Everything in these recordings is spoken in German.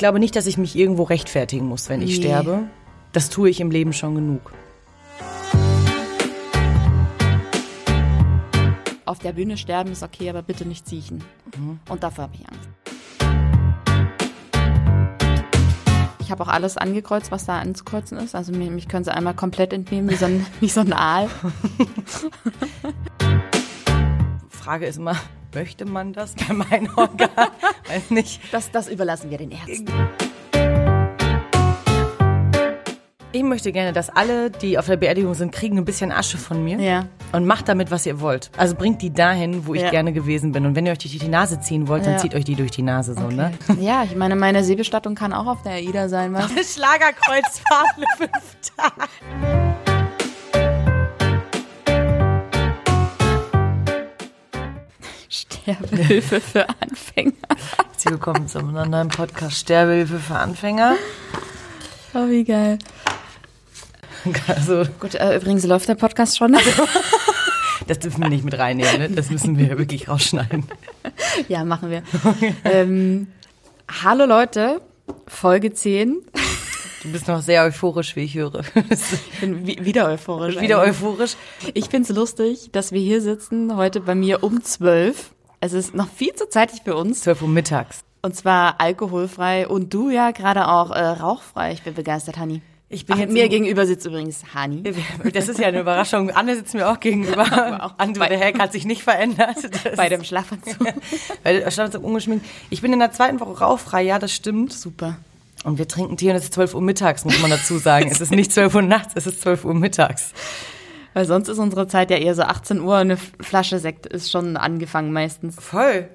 glaube nicht, dass ich mich irgendwo rechtfertigen muss, wenn ich Nee. sterbe. Das tue ich im Leben schon genug. Auf der Bühne sterben ist okay, aber bitte nicht siechen. Und davor habe ich Angst. Ich habe auch alles angekreuzt, was da anzukreuzen ist. Also mir, mich können sie einmal komplett entnehmen, wie so ein, wie so ein Aal. Frage ist immer, möchte man das bei meinem Organ? Weiß nicht. Das, das überlassen wir den Ärzten. Ich möchte gerne, dass alle, die auf der Beerdigung sind, kriegen ein bisschen Asche von mir. Ja. Und macht damit, was ihr wollt. Also bringt die dahin, wo ich Ja. gerne gewesen bin. Und wenn ihr euch die durch die Nase ziehen wollt, dann Ja. zieht euch die durch die Nase so, ne? Ja, ich meine, meine Seebestattung kann auch auf der AIDA sein, was? Schlagerkreuzfahrt fünf Tage. Sterbehilfe für Anfänger. Herzlich willkommen zu einem neuen Podcast Sterbehilfe für Anfänger. Oh, wie geil. Also, Gut, äh, übrigens läuft der Podcast schon. das dürfen wir nicht mit reinnehmen, ne? Das müssen wir wirklich rausschneiden. ja, machen wir. ähm, hallo Leute, Folge 10. Du bist noch sehr euphorisch, wie ich höre. Ich bin wi- wieder euphorisch. Wieder eigentlich. euphorisch. Ich find's lustig, dass wir hier sitzen, heute bei mir um 12. Es ist noch viel zu zeitig für uns. 12 Uhr mittags. Und zwar alkoholfrei und du ja gerade auch äh, rauchfrei. Ich bin begeistert, Hani. Ich bin Ach, jetzt mir gegenüber sitzt übrigens Hani. Das ist ja eine Überraschung. Anne sitzt mir auch gegenüber. Andrew, bei- der Hack hat sich nicht verändert. Das Bei dem Schlafanzug. Weil er stand so ungeschminkt. Ich bin in der zweiten Woche rauchfrei, ja, das stimmt. Super. Und wir trinken Tee und es ist 12 Uhr mittags, muss man dazu sagen. es ist nicht 12 Uhr nachts, es ist 12 Uhr mittags. Weil sonst ist unsere Zeit ja eher so 18 Uhr. Eine Flasche Sekt ist schon angefangen meistens. Voll.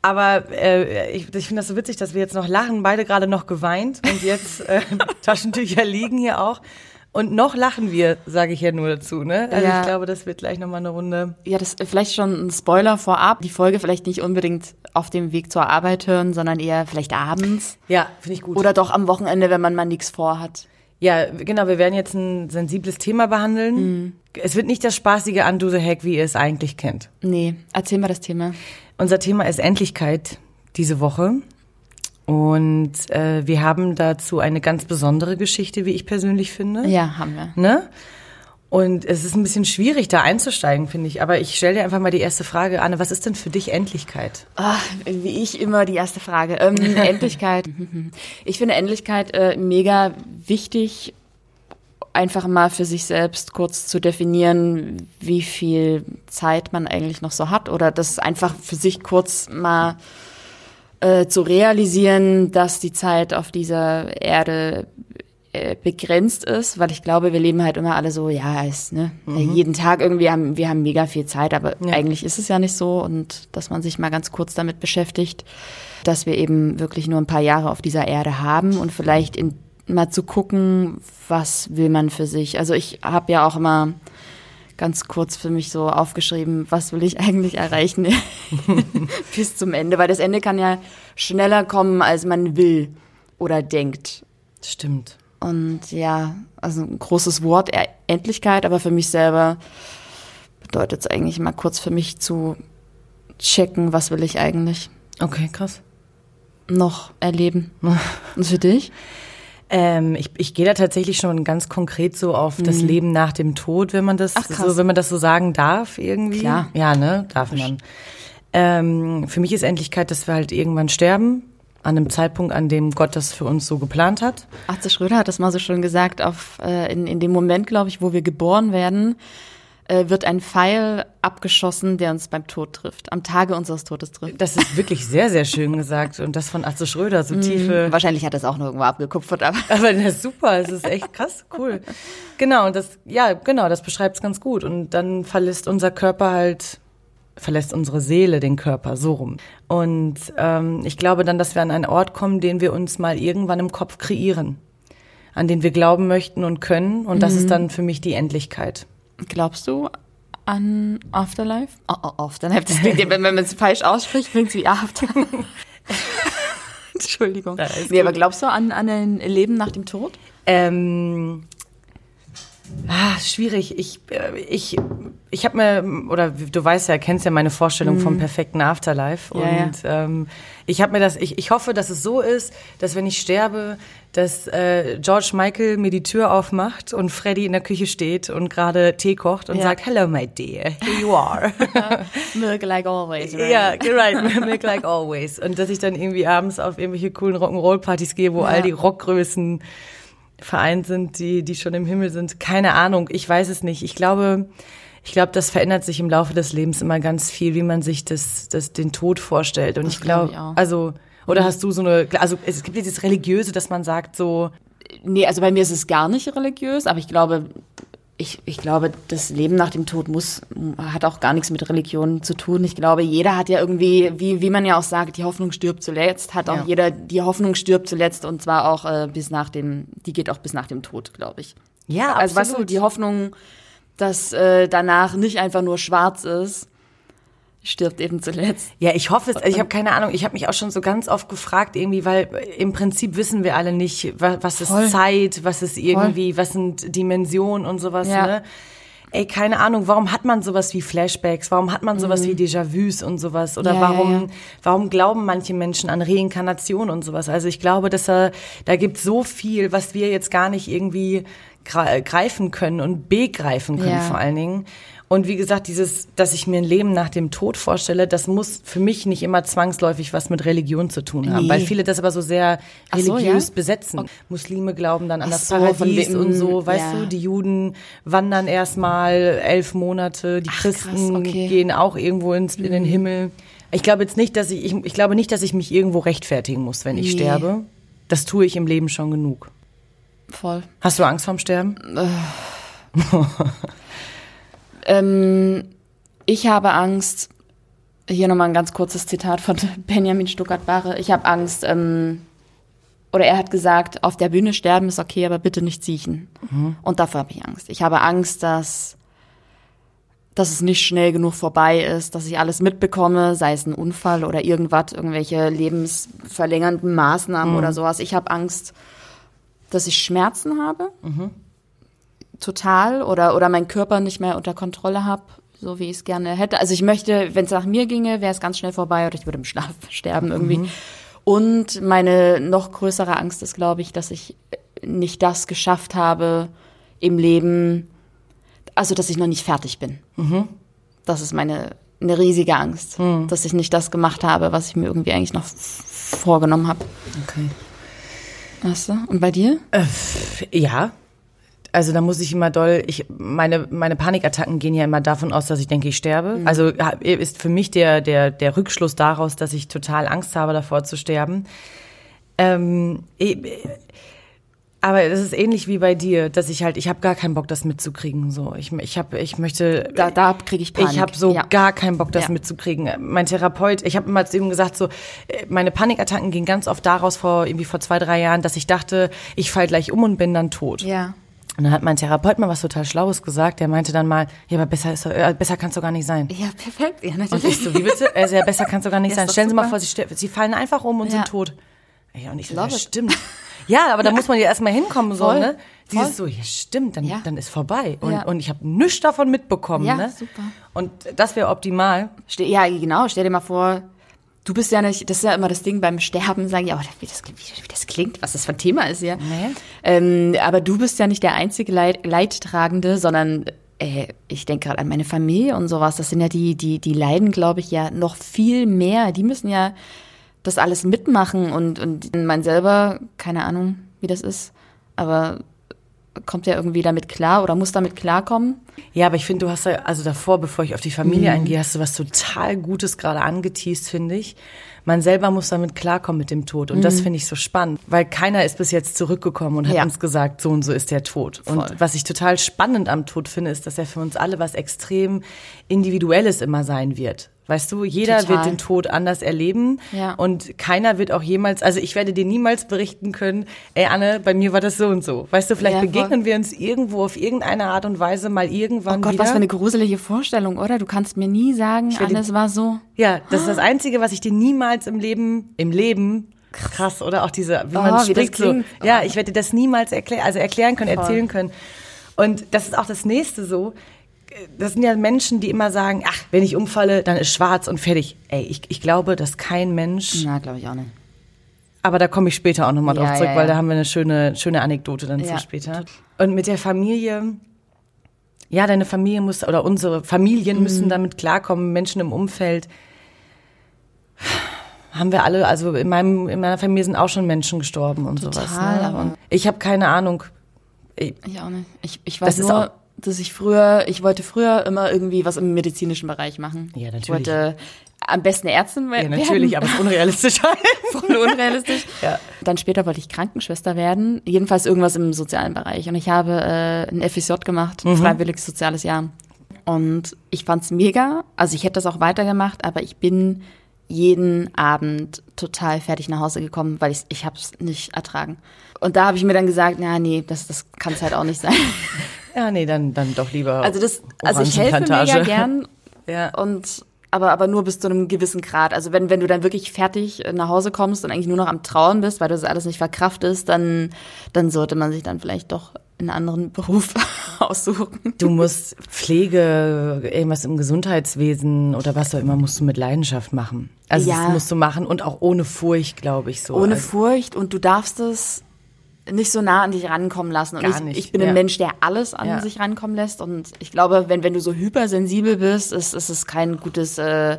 Aber äh, ich, ich finde das so witzig, dass wir jetzt noch lachen, beide gerade noch geweint und jetzt äh, Taschentücher liegen hier auch. Und noch lachen wir, sage ich ja nur dazu, ne? Also Ja. ich glaube, das wird gleich nochmal eine Runde. Ja, das ist vielleicht schon ein Spoiler vorab. Die Folge vielleicht nicht unbedingt auf dem Weg zur Arbeit hören, sondern eher vielleicht abends. Ja, finde ich gut. Oder doch am Wochenende, wenn man mal nichts vorhat. Ja, genau, wir werden jetzt ein sensibles Thema behandeln. Es wird nicht das spaßige Undo the Hack, wie ihr es eigentlich kennt. Nee, erzähl mal das Thema. Unser Thema ist Endlichkeit diese Woche. Und äh, wir haben dazu eine ganz besondere Geschichte, wie ich persönlich finde. Ja, haben wir. Ne? Und es ist ein bisschen schwierig, da einzusteigen, finde ich. Aber ich stelle dir einfach mal die erste Frage, Anne, was ist denn für dich Endlichkeit? Ah, wie ich immer die erste Frage. Ähm, Endlichkeit. Ich finde Endlichkeit äh, mega wichtig, einfach mal für sich selbst kurz zu definieren, wie viel Zeit man eigentlich noch so hat. Oder das einfach für sich kurz mal äh, zu realisieren, dass die Zeit auf dieser Erde äh, begrenzt ist, weil ich glaube, wir leben halt immer alle so, ja, ist, ne, jeden Tag irgendwie haben wir haben mega viel Zeit, aber eigentlich ist es ja nicht so und dass man sich mal ganz kurz damit beschäftigt, dass wir eben wirklich nur ein paar Jahre auf dieser Erde haben und vielleicht in, mal zu gucken, was will man für sich. Also ich habe ja auch immer ganz kurz für mich so aufgeschrieben, was will ich eigentlich erreichen bis zum Ende, weil das Ende kann ja schneller kommen, als man will oder denkt. Stimmt. Und ja, also ein großes Wort, E- Endlichkeit, aber für mich selber bedeutet es eigentlich mal kurz für mich zu checken, was will ich eigentlich Okay, krass. noch erleben. Und für dich? Ähm, ich, ich gehe da tatsächlich schon ganz konkret so auf das Leben nach dem Tod, wenn man das Ach, so, wenn man das so sagen darf irgendwie. Klar. Ja, ne, darf man. Ähm, für mich ist Endlichkeit, dass wir halt irgendwann sterben, an einem Zeitpunkt, an dem Gott das für uns so geplant hat. Atze Schröder hat das mal so schön gesagt, auf, äh, in, in dem Moment, glaube ich, wo wir geboren werden, äh, wird ein Pfeil abgeschossen, der uns beim Tod trifft, am Tage unseres Todes trifft. Das ist wirklich sehr, sehr schön gesagt. Und das von Atze Schröder, so tiefe. Wahrscheinlich hat er es auch noch irgendwo abgekupfert, aber Aber das ist super, es ist echt krass, cool. Genau, und das, ja, genau, das beschreibt es ganz gut. Und dann verlässt unser Körper halt, verlässt unsere Seele den Körper, so rum. Und ähm, ich glaube dann, dass wir an einen Ort kommen, den wir uns mal irgendwann im Kopf kreieren, an den wir glauben möchten und können. Und das ist dann für mich die Endlichkeit. glaubst du an Afterlife? Oh, oh, Afterlife, das klingt, wenn man es falsch ausspricht, klingt es wie After. Entschuldigung. Nee, gut. aber glaubst du an, an ein Leben nach dem Tod? Ähm, Ah, schwierig. Ich, äh, ich, ich habe mir, oder du weißt ja, kennst ja meine Vorstellung vom perfekten Afterlife. Mhm. Ja, ja. und Ähm, ich habe mir das, ich, ich hoffe, dass es so ist, dass wenn ich sterbe, dass äh, George Michael mir die Tür aufmacht und Freddy in der Küche steht und gerade Tee kocht und Ja. sagt, Hello, my dear, here you are. Milk like always, right? Ja, right, make like always. Und dass ich dann irgendwie abends auf irgendwelche coolen Rock'n'Roll-Partys gehe, wo Ja. all die Rockgrößen vereint sind, die, die schon im Himmel sind. Keine Ahnung, ich weiß es nicht. Ich glaube, ich glaube, das verändert sich im Laufe des Lebens immer ganz viel, wie man sich das, das, den Tod vorstellt. Und Das ich glaub glaube, also, oder hast du so eine, also es gibt dieses Religiöse, dass man sagt so, Nee, also bei mir ist es gar nicht religiös, aber ich glaube, ich, ich glaube, das Leben nach dem Tod muss, hat auch gar nichts mit Religion zu tun. Ich glaube, jeder hat ja irgendwie, wie, wie man ja auch sagt, die Hoffnung stirbt zuletzt, hat auch Ja. jeder, die Hoffnung stirbt zuletzt und zwar auch äh, bis nach dem, die geht auch bis nach dem Tod, glaube ich. ja, Also weißt du, die Hoffnung, dass äh, danach nicht einfach nur schwarz ist, stirbt eben zuletzt. Ja, ich hoffe es. Also ich habe keine Ahnung. Ich habe mich auch schon so ganz oft gefragt, irgendwie, weil im Prinzip wissen wir alle nicht, was, was ist Voll. Zeit, was ist irgendwie, was sind Dimensionen und sowas. Ja. Ne? Ey, keine Ahnung, warum hat man sowas wie Flashbacks? Warum hat man sowas wie Déjà-vus und sowas? Oder Mhm. Ja, warum, ja. warum glauben manche Menschen an Reinkarnation und sowas? Also ich glaube, dass da, da gibt so viel, was wir jetzt gar nicht irgendwie gre- greifen können und begreifen können vor allen Dingen. Und wie gesagt, dieses, dass ich mir ein Leben nach dem Tod vorstelle, das muss für mich nicht immer zwangsläufig was mit Religion zu tun haben, Nee. weil viele das aber so sehr Ach so, religiös ja? besetzen. Muslime glauben dann an Ach das so, Paradies und so, weißt ja. du, die Juden wandern erstmal elf Monate, die Ach, krass, Christen okay. Mhm. gehen auch irgendwo ins, in den Himmel. Ich glaube jetzt nicht, dass ich, ich, ich glaube nicht, dass ich mich irgendwo rechtfertigen muss, wenn ich Nee. sterbe. Das tue ich im Leben schon genug. Voll. Hast du Angst vorm Sterben? Ähm, ich habe Angst, hier nochmal ein ganz kurzes Zitat von Benjamin Stuckert-Barre. Ich habe Angst, ähm, oder er hat gesagt, auf der Bühne sterben ist okay, aber bitte nicht siechen. Und davor habe ich Angst. Ich habe Angst, dass, dass es nicht schnell genug vorbei ist, dass ich alles mitbekomme, sei es ein Unfall oder irgendwas, irgendwelche lebensverlängernden Maßnahmen oder sowas. Ich habe Angst, dass ich Schmerzen habe total oder, oder meinen Körper nicht mehr unter Kontrolle habe, so wie ich es gerne hätte. Also ich möchte, wenn es nach mir ginge, wäre es ganz schnell vorbei oder ich würde im Schlaf sterben irgendwie. Und meine noch größere Angst ist, glaube ich, dass ich nicht das geschafft habe im Leben, also dass ich noch nicht fertig bin. Das ist meine eine riesige Angst, dass ich nicht das gemacht habe, was ich mir irgendwie eigentlich noch vorgenommen habe. Okay. Weißt du? Und bei dir? Ja. Also da muss ich immer doll, ich, meine, meine Panikattacken gehen ja immer davon aus, dass ich denke, ich sterbe. Also ha- ist für mich der, der, der Rückschluss daraus, dass ich total Angst habe, davor zu sterben. Ähm, eh, aber es ist ähnlich wie bei dir, dass ich halt, ich habe gar keinen Bock, das mitzukriegen. So, ich, ich habe, ich möchte, Da, da kriege ich Panik. ich habe so Ja. gar keinen Bock, das Ja. mitzukriegen. Mein Therapeut, ich habe immer zu ihm gesagt, so äh, meine Panikattacken gingen ganz oft daraus vor irgendwie vor zwei drei Jahren, dass ich dachte, ich fall gleich um und bin dann tot. Ja. Und dann hat mein Therapeut mal was total Schlaues gesagt. Der meinte dann mal, ja, aber besser ist, äh, besser kannst du gar nicht sein. Ja, perfekt. Ja, Und natürlich. ich so, wie bitte? Also, ja, besser kannst du gar nicht Ja, sein. Stellen Sie mal vor, Sie, Sie fallen einfach um und Ja. sind tot. Ja, und ich so, ja, it. stimmt. Ja, aber da muss man ja erstmal hinkommen, so, Voll. ne? Voll. Dieses so, ja, stimmt, dann, Ja. dann ist vorbei. Und, Ja. und ich habe nichts davon mitbekommen, Ja, ne? super. Und das wäre optimal. Ste ja, genau. Stell dir mal vor, du bist ja nicht, das ist ja immer das Ding beim Sterben, sage ich, aber wie das, wie, das klingt, was das für ein Thema ist hier. Nee. Ähm, aber du bist ja nicht der einzige Leit Leidtragende, sondern äh, ich denke gerade an meine Familie und sowas. Das sind ja die, die, die leiden, glaube ich, ja noch viel mehr. Die müssen ja das alles mitmachen und, und man selber, keine Ahnung, wie das ist, aber kommt ja irgendwie damit klar oder muss damit klarkommen. Ja, aber ich finde, du hast ja, also davor, bevor ich auf die Mhm. Familie eingehe, hast du was total Gutes gerade angeteased, finde ich. Man selber muss damit klarkommen mit dem Tod. Und das finde ich so spannend, weil keiner ist bis jetzt zurückgekommen und hat Mhm. Ja. uns gesagt, so und so ist der Tod. Voll. Und was ich total spannend am Tod finde, ist, dass er für uns alle was extrem Individuelles immer sein wird. Weißt du, jeder Total. wird den Tod anders erleben Ja. und keiner wird auch jemals, also ich werde dir niemals berichten können, ey Anne, bei mir war das so und so. Weißt du, vielleicht Ja, begegnen wir uns irgendwo auf irgendeine Art und Weise mal irgendwann Oh Gott, wieder. was für eine gruselige Vorstellung, oder? Du kannst mir nie sagen, werde- alles war so. Ja, das ist das Einzige, was ich dir niemals im Leben, im Leben, krass, oder auch diese, wie man Oh, wie das spricht so. Ja, ich werde dir das niemals erklären, also erklären können, Voll. erzählen können. Und das ist auch das nächste so. Das sind ja Menschen, die immer sagen, ach, wenn ich umfalle, dann ist schwarz und fertig. Ey, ich, ich glaube, dass kein Mensch, Na, glaube ich auch nicht. aber da komme ich später auch nochmal drauf Ja, zurück, ja, weil ja. da haben wir eine schöne, schöne Anekdote dann zu später. Und mit der Familie, ja, deine Familie muss, oder unsere Familien Mhm. müssen damit klarkommen, Menschen im Umfeld. Haben wir alle, also in meinem, in meiner Familie sind auch schon Menschen gestorben und sowas. Total, Ne? aber- Und ich habe keine Ahnung. Ich, Ich auch nicht. Ich, ich weiß Das nur, auch- dass ich früher, ich wollte früher immer irgendwie was im medizinischen Bereich machen. Ja, natürlich. Ich wollte am besten Ärztin we- ja, natürlich, aber es ist unrealistisch. voll unrealistisch. Ja. Dann später wollte ich Krankenschwester werden, jedenfalls irgendwas im sozialen Bereich. Und ich habe äh, ein FSJ gemacht, Mhm. freiwilliges soziales Jahr. Und ich fand's mega. Also ich hätte das auch weitergemacht, aber ich bin jeden Abend total fertig nach Hause gekommen, weil ich ich hab's nicht ertragen. Und da habe ich mir dann gesagt, na nee, das das kann's halt auch nicht sein. Ja, nee, dann, dann doch lieber. Also das also ich helfe mega gern Ja. und aber aber nur bis zu einem gewissen Grad. Also wenn wenn du dann wirklich fertig äh, nach Hause kommst und eigentlich nur noch am Trauen bist, weil du das alles nicht verkraftest, dann dann sollte man sich dann vielleicht doch einen anderen Beruf aussuchen. Du musst Pflege, irgendwas im Gesundheitswesen oder was auch immer, musst du mit Leidenschaft machen. Also Ja. das musst du machen und auch ohne Furcht, glaube ich so. Ohne also, Furcht und du darfst es nicht so nah an dich rankommen lassen. Und Gar ich, nicht, ich bin ja. ein Mensch, der alles an Ja. sich rankommen lässt. Und ich glaube, wenn, wenn du so hypersensibel bist, ist, ist es kein gutes äh,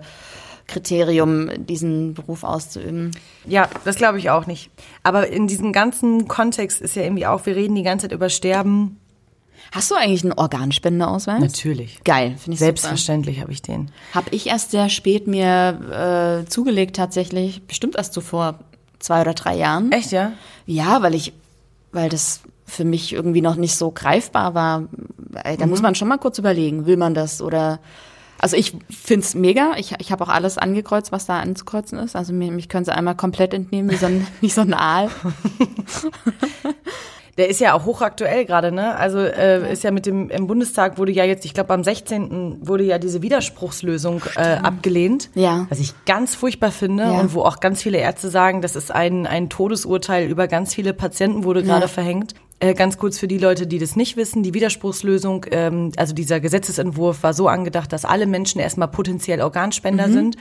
Kriterium, diesen Beruf auszuüben. Ja, das glaube ich auch nicht. Aber in diesem ganzen Kontext ist ja irgendwie auch, wir reden die ganze Zeit über Sterben. Hast du eigentlich einen Organspendeausweis? Natürlich. Geil, finde ich Selbstverständlich habe ich den. Habe ich erst sehr spät mir äh, zugelegt tatsächlich, bestimmt erst so vor zwei oder drei Jahren. Echt, ja? Ja, weil ich, weil das für mich irgendwie noch nicht so greifbar war. Ey, Da muss man schon mal kurz überlegen, will man das oder also ich find's mega. Ich, ich habe auch alles angekreuzt, was da anzukreuzen ist. Also mir, mich können sie einmal komplett entnehmen, wie so ein, wie so ein Aal. Der ist ja auch hochaktuell gerade, ne? Also äh, ist ja mit dem im Bundestag wurde ja jetzt, ich glaube am 16. wurde ja diese Widerspruchslösung äh, abgelehnt. Ja. Was ich ganz furchtbar finde Ja. und wo auch ganz viele Ärzte sagen, das ist ein, ein Todesurteil über ganz viele Patienten wurde gerade Ja. verhängt. Äh, ganz kurz für die Leute, die das nicht wissen, die Widerspruchslösung, ähm, also dieser Gesetzesentwurf war so angedacht, dass alle Menschen erstmal potenziell Organspender Mhm. sind.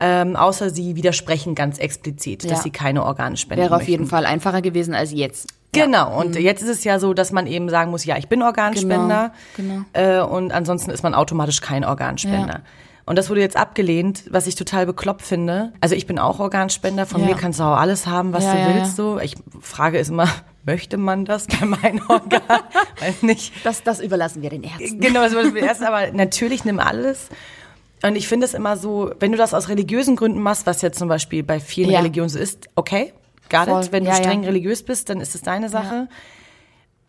Ähm, außer sie widersprechen ganz explizit, Ja. dass sie keine Organe spenden Wäre auf möchten. jeden Fall einfacher gewesen als jetzt. Genau, und jetzt ist es ja so, dass man eben sagen muss, ja, ich bin Organspender. Genau, Äh, und ansonsten ist man automatisch kein Organspender. Ja. Und das wurde jetzt abgelehnt, was ich total bekloppt finde. Also ich bin auch Organspender, von Ja. mir kannst du auch alles haben, was Ja, du willst. So. Ich frage ist immer, möchte man das bei meinem Organ? Weiß nicht. Das, das überlassen wir den Ärzten. Genau, das wollte ich erst, aber natürlich nimm alles. Und ich finde es immer so, wenn du das aus religiösen Gründen machst, was ja zum Beispiel bei vielen. Religionen so ist, okay, Voll. it. Wenn du Ja, ja. streng religiös bist, dann ist es deine Sache.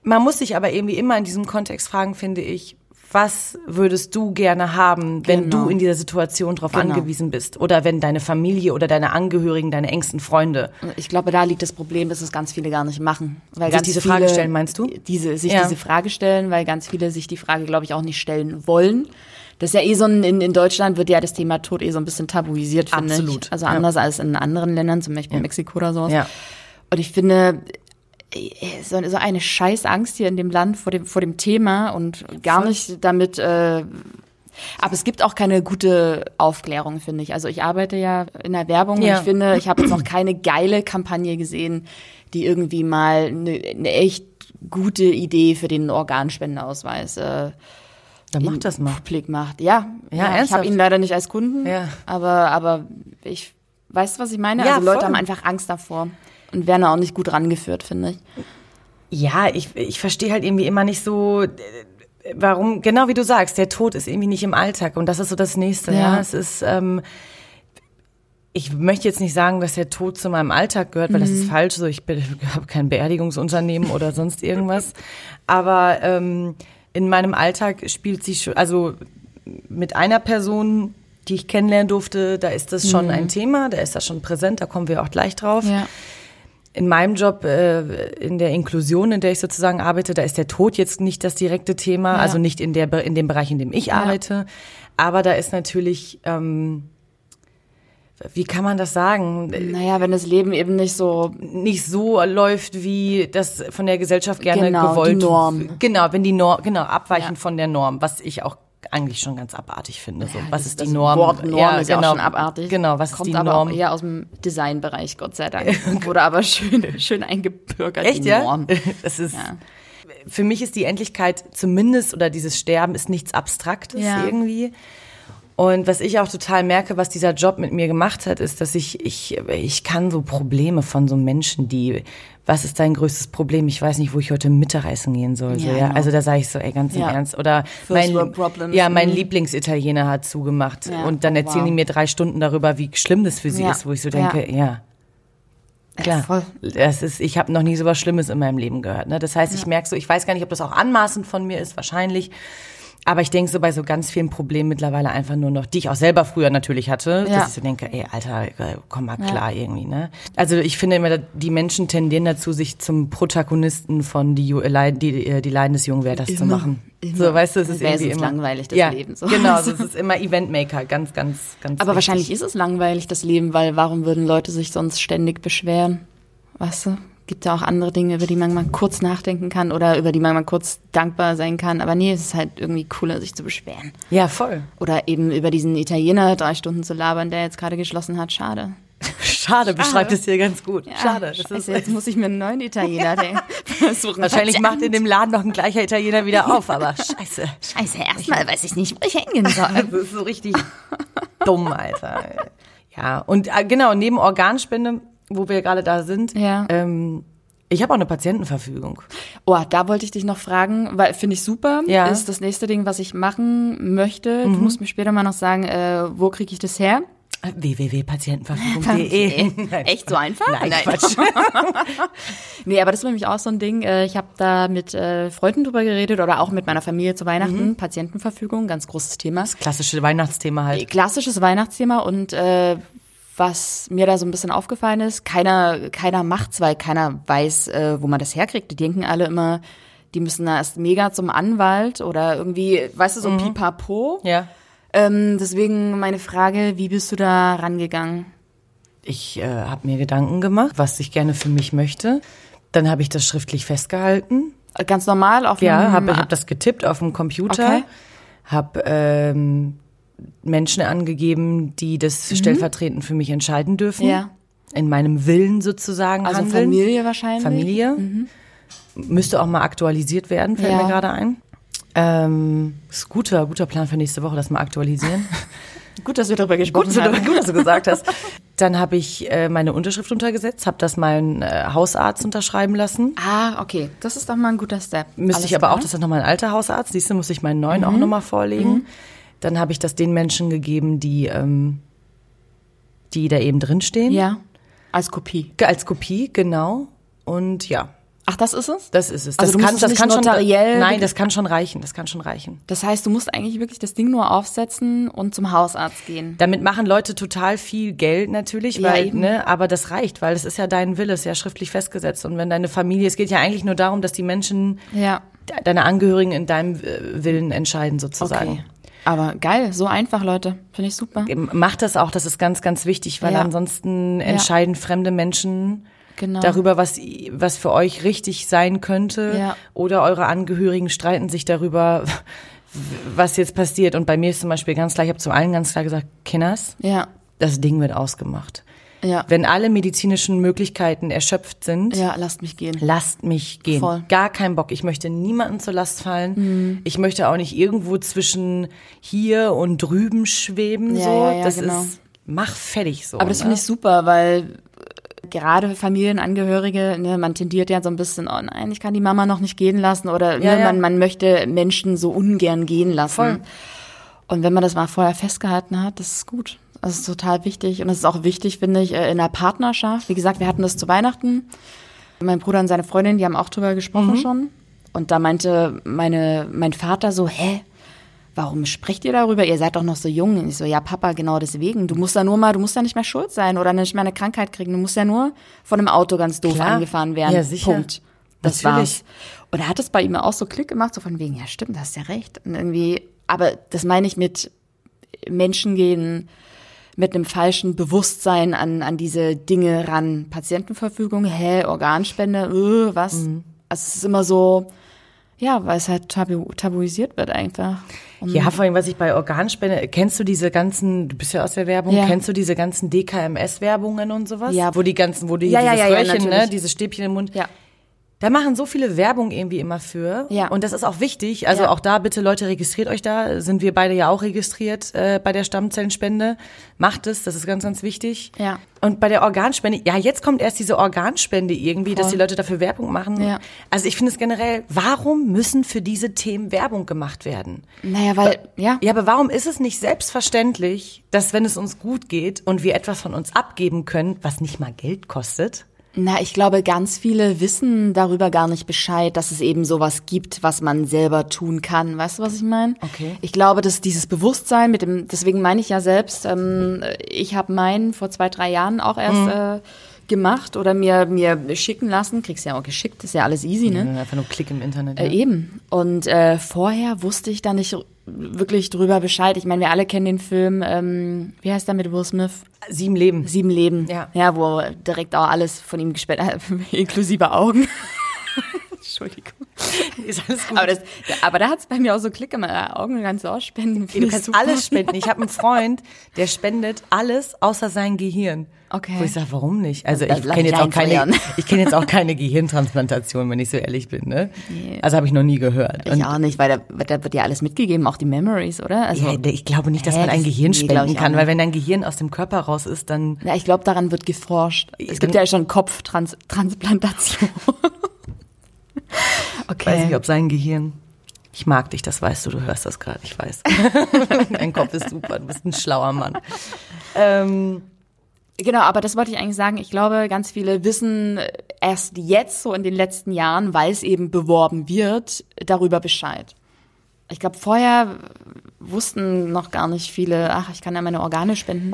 Man muss sich aber irgendwie immer in diesem Kontext fragen, finde ich, was würdest du gerne haben, wenn Genau. du in dieser Situation darauf Genau. angewiesen bist? Oder wenn deine Familie oder deine Angehörigen, deine engsten Freunde. Ich glaube, da liegt das Problem, dass es ganz viele gar nicht machen. Weil Sich ganz diese viele, Frage stellen, meinst du? Diese, sich Ja. diese Frage stellen, weil ganz viele sich die Frage, glaube ich, auch nicht stellen wollen. Das ist ja eh so ein, in, in Deutschland wird ja das Thema Tod eh so ein bisschen tabuisiert, finde Absolut. ich. Also Ja. anders als in anderen Ländern, zum Beispiel Mexiko oder sowas. Ja. Und ich finde, so, so eine scheiß Angst hier in dem Land vor dem, vor dem Thema und gar nicht damit, äh, aber es gibt auch keine gute Aufklärung, finde ich. Also ich arbeite ja in der Werbung Ja. und ich finde, ich habe jetzt noch keine geile Kampagne gesehen, die irgendwie mal eine, eine echt gute Idee für den Organspendeausweis äh, Dann mach in das mal. Publik macht. Ja, Ja, ich ernsthaft? habe ihn leider nicht als Kunden, Ja. aber aber ich weißt du, was ich meine? Ja, also Leute voll. haben einfach Angst davor und werden auch nicht gut rangeführt, finde ich. Ja, ich, ich verstehe halt irgendwie immer nicht so, äh, warum, genau wie du sagst, der Tod ist irgendwie nicht im Alltag und das ist so das Nächste. Ja, Ja. es ist, ähm, ich möchte jetzt nicht sagen, dass der Tod zu meinem Alltag gehört, weil das ist falsch. So, ich, bin- ich habe kein Beerdigungsunternehmen oder sonst irgendwas. Aber ähm, in meinem Alltag spielt sich schon, also mit einer Person, die ich kennenlernen durfte, da ist das schon ein Thema, da ist das schon präsent, da kommen wir auch gleich drauf Ja. In meinem Job, äh, in der Inklusion, in der ich sozusagen arbeite, da ist der Tod jetzt nicht das direkte Thema, Ja. also nicht in, der, in dem Bereich, in dem ich arbeite. Aber da ist natürlich, ähm, wie kann man das sagen? Naja, wenn das Leben eben nicht so nicht so läuft, wie das von der Gesellschaft gerne Genau, gewollt. Norm. Genau, wenn die Norm, genau, abweichen Ja. von der Norm, was ich auch eigentlich schon ganz abartig finde. So, was das- ist die Norm? Wort Norm ist ja auch schon abartig. Genau, was Kommt ist die aber Norm? auch eher aus dem Designbereich, Gott sei Dank. Wurde aber schön, schön eingebürgert, Echt, die ja? Norm. Das ist, Ja. für mich ist die Endlichkeit zumindest, oder dieses Sterben ist nichts Abstraktes Ja. irgendwie. Und was ich auch total merke, was dieser Job mit mir gemacht hat, ist, dass ich, ich, ich kann so Probleme von so Menschen, die, was ist dein größtes Problem? Ich weiß nicht, wo ich heute Mittag essen gehen soll. So, Ja, ja, genau. Also da sage ich so, ey, ganz im Ja. Ernst. Oder First mein, ja, mein Mhm. Lieblingsitaliener hat zugemacht. Ja, Und dann oh, erzählen wow. die mir drei Stunden darüber, wie schlimm das für sie ist, wo ich so denke, ja. Klar, voll. das ist, ich habe noch nie so was Schlimmes in meinem Leben gehört. Ne? Das heißt, ich merke so, ich weiß gar nicht, ob das auch anmaßend von mir ist, wahrscheinlich. Aber ich denke so bei so ganz vielen Problemen mittlerweile einfach nur noch, die ich auch selber früher natürlich hatte, Ja. dass ich so denke, ey, Alter, äh, komm mal klar irgendwie, ne? Also ich finde immer, die Menschen tendieren dazu, sich zum Protagonisten von die, äh, die, äh, die Leiden des jungen Werthers zu machen. immer. So, weißt du, es ist Wäre irgendwie sonst immer langweilig, das ja, Leben, so. Genau, also es ist immer Eventmaker, ganz, ganz, ganz. Aber wichtig. wahrscheinlich ist es langweilig, das Leben, weil warum würden Leute sich sonst ständig beschweren? Weißt du? Gibt ja auch andere Dinge, über die man mal kurz nachdenken kann oder über die man mal kurz dankbar sein kann. Aber nee, es ist halt irgendwie cooler, sich zu beschweren. Ja, voll. Oder eben über diesen Italiener drei Stunden zu labern, der jetzt gerade geschlossen hat. Schade. Schade, beschreibt es hier ganz gut. Ja, Schade. Scheiße, jetzt muss ich mir einen neuen Italiener den- suchen. Wahrscheinlich Verdammt. macht in dem Laden noch ein gleicher Italiener wieder auf, aber scheiße. Scheiße, erstmal weiß ich nicht, wo ich hingehen soll. Das ist so richtig dumm, Alter. Ja, und äh, genau, neben Organspende, wo wir gerade da sind, Ja. ähm, ich habe auch eine Patientenverfügung. Oh, da wollte ich dich noch fragen, weil finde ich super. Ja. Ist das nächste Ding, was ich machen möchte. Du musst mir später mal noch sagen, äh, wo kriege ich das her? www.patientenverfügung.de. Nein, Echt so einfach? Nein, Quatsch. Nee, aber das ist nämlich auch so ein Ding. äh, Ich habe da mit äh, Freunden drüber geredet oder auch mit meiner Familie zu Weihnachten. Patientenverfügung, ganz großes Thema. Klassische Weihnachtsthema halt. Klassisches Weihnachtsthema und äh, was mir da so ein bisschen aufgefallen ist, keiner, keiner macht's, weil keiner weiß, äh, wo man das herkriegt. Die denken alle immer, die müssen da erst mega zum Anwalt oder irgendwie, weißt du, so pipapo. Ja. Ähm, deswegen meine Frage, wie bist du da rangegangen? Ich äh, habe mir Gedanken gemacht, was ich gerne für mich möchte. Dann habe ich das schriftlich festgehalten. Ganz normal auf Ja, einem- habe hab das getippt auf dem Computer. Okay. Habe ähm, Menschen angegeben, die das stellvertretend für mich entscheiden dürfen. Mhm. Ja. In meinem Willen sozusagen Also handeln. Familie wahrscheinlich. Familie. Müsste auch mal aktualisiert werden, fällt Ja. mir gerade ein. Ähm, ist guter, guter Plan für nächste Woche, das mal aktualisieren. Gut, dass wir darüber gesprochen gut, haben. gut, dass du gesagt hast. Dann habe ich äh, meine Unterschrift untergesetzt, habe das meinen äh, Hausarzt unterschreiben lassen. Ah, okay. Das ist doch mal ein guter Step. Müsste Alles ich aber auch, klar. Mhm. das ist nochmal ein alter Hausarzt, siehst du, muss ich meinen neuen auch nochmal vorlegen. Dann habe ich das den Menschen gegeben, die, ähm, die da eben drinstehen. Ja, als Kopie. Als Kopie, genau. Und ja, Ach, das ist es? das ist es. Also das du kann, musst es das nicht kann schon, notariell- nein, das kann schon reichen, das kann schon reichen. Das heißt, du musst eigentlich wirklich das Ding nur aufsetzen und zum Hausarzt gehen. Damit machen Leute total viel Geld natürlich, Ja, weil, eben. ne, aber das reicht, weil es ist ja dein Wille, ist ja schriftlich festgesetzt. Und wenn deine Familie, es geht ja eigentlich nur darum, dass die Menschen, Ja. de- deine Angehörigen in deinem äh, Willen entscheiden sozusagen. Okay. Aber geil, so einfach, Leute. Finde ich super. Macht das auch, das ist ganz, ganz wichtig, weil Ja. ansonsten entscheiden fremde Menschen Genau. darüber, was, was für euch richtig sein könnte. Ja. Oder eure Angehörigen streiten sich darüber, was jetzt passiert. Und bei mir ist zum Beispiel ganz klar, ich habe zu allen ganz klar gesagt, Kinders, Ja. das Ding wird ausgemacht. Ja. Wenn alle medizinischen Möglichkeiten erschöpft sind, Ja, lasst mich gehen. lasst mich gehen. Voll. Mhm. Gar keinen Bock. Ich möchte niemanden zur Last fallen. Ich möchte auch nicht irgendwo zwischen hier und drüben schweben. Ja, so. ja, ja, das genau. ist, mach fertig so. Aber das ne? finde ich super, weil äh, gerade Familienangehörige, ne, man tendiert ja so ein bisschen, oh nein, ich kann die Mama noch nicht gehen lassen oder Ja, ne, ja. Man, man möchte Menschen so ungern gehen lassen. Voll. Und wenn man das mal vorher festgehalten hat, das ist gut. Das ist total wichtig. Und es ist auch wichtig, finde ich, äh, in einer Partnerschaft. Wie gesagt, wir hatten das zu Weihnachten. Mein Bruder und seine Freundin, die haben auch drüber gesprochen schon. Und da meinte meine, mein Vater so, hä? Warum sprecht ihr darüber? Ihr seid doch noch so jung. Und ich so, ja, Papa, genau deswegen. Du musst da nur mal, du musst da nicht mehr schuld sein oder nicht mehr eine Krankheit kriegen. Du musst ja nur von einem Auto ganz doof Klar. angefahren werden. Ja, sicher. Punkt. Das Natürlich. war's. Und da hat es bei ihm auch so Klick gemacht, so von wegen, ja, stimmt, hast ja recht. Und irgendwie, aber das meine ich mit Menschen gehen mit einem falschen Bewusstsein an, an diese Dinge ran. Patientenverfügung, hä, Organspende, äh, was? Mhm. Also es ist immer so, ja, weil es halt tabu, tabuisiert wird einfach. Und Ja, vor allem, was ich bei Organspende, kennst du diese ganzen, du bist ja aus der Werbung, Ja. kennst du diese ganzen DKMS-Werbungen und sowas? Ja. Wo die ganzen, wo die Ja, dieses ja, Röhrchen, ne, diese Stäbchen im Mund. Ja. Da machen so viele Werbung irgendwie immer für. Ja. Und das ist auch wichtig. Also Ja. auch da bitte Leute registriert euch da. Sind wir beide ja auch registriert äh, bei der Stammzellenspende. Macht es, das ist ganz, ganz wichtig. Ja. Und bei der Organspende, ja, jetzt kommt erst diese Organspende irgendwie, dass Voll. die Leute dafür Werbung machen. Ja. Also ich finde es generell, warum müssen für diese Themen Werbung gemacht werden? Naja, weil, ja. Ja, aber warum ist es nicht selbstverständlich, dass wenn es uns gut geht und wir etwas von uns abgeben können, was nicht mal Geld kostet? Na, ich glaube, ganz viele wissen darüber gar nicht Bescheid, dass es eben sowas gibt, was man selber tun kann. Weißt du, was ich meine? Okay. Ich glaube, dass dieses Bewusstsein mit dem, deswegen meine ich ja selbst, ähm, ich habe meinen vor zwei, drei Jahren auch erst äh, gemacht oder mir, mir schicken lassen. Kriegst ja auch geschickt, ist ja alles easy, ne? Einfach nur Klick im Internet. Äh, ja. eben. Und äh, vorher wusste ich da nicht wirklich drüber Bescheid. Ich meine, wir alle kennen den Film, ähm, wie heißt der mit Will Smith? Sieben Leben. Sieben Leben. Ja. Ja, wo direkt auch alles von ihm gesperrt hat, inklusive Augen. Entschuldigung. Ist alles gut. Aber, das, aber da hat es bei mir auch so Klick gemacht. Ja, Augen kannst du auch spenden. du kannst alles spenden. Ich habe einen Freund, der spendet alles außer sein Gehirn. Okay. Wo ich sage, warum nicht? Also ich kenne jetzt auch keine, ich kenne jetzt auch keine Gehirntransplantation, wenn ich so ehrlich bin. Ne? Also habe ich noch nie gehört. Ich auch nicht, weil da, da wird ja alles mitgegeben, auch die Memories, oder? Also, ja, ich glaube nicht, dass Hä, man ein Gehirn nee, spenden kann, weil wenn dein Gehirn aus dem Körper raus ist, dann ja, ich glaube, daran wird geforscht. Es gibt ja schon Kopftransplantation. okay. weiß nicht, ob sein Gehirn. Ich mag dich, das weißt du, du hörst das gerade, ich weiß. Dein Kopf ist super, du bist ein schlauer Mann. Ähm, Genau, aber das wollte ich eigentlich sagen. Ich glaube, ganz viele wissen erst jetzt, so in den letzten Jahren, weil es eben beworben wird, darüber Bescheid. Ich glaube, vorher wussten noch gar nicht viele, ach, ich kann ja meine Organe spenden.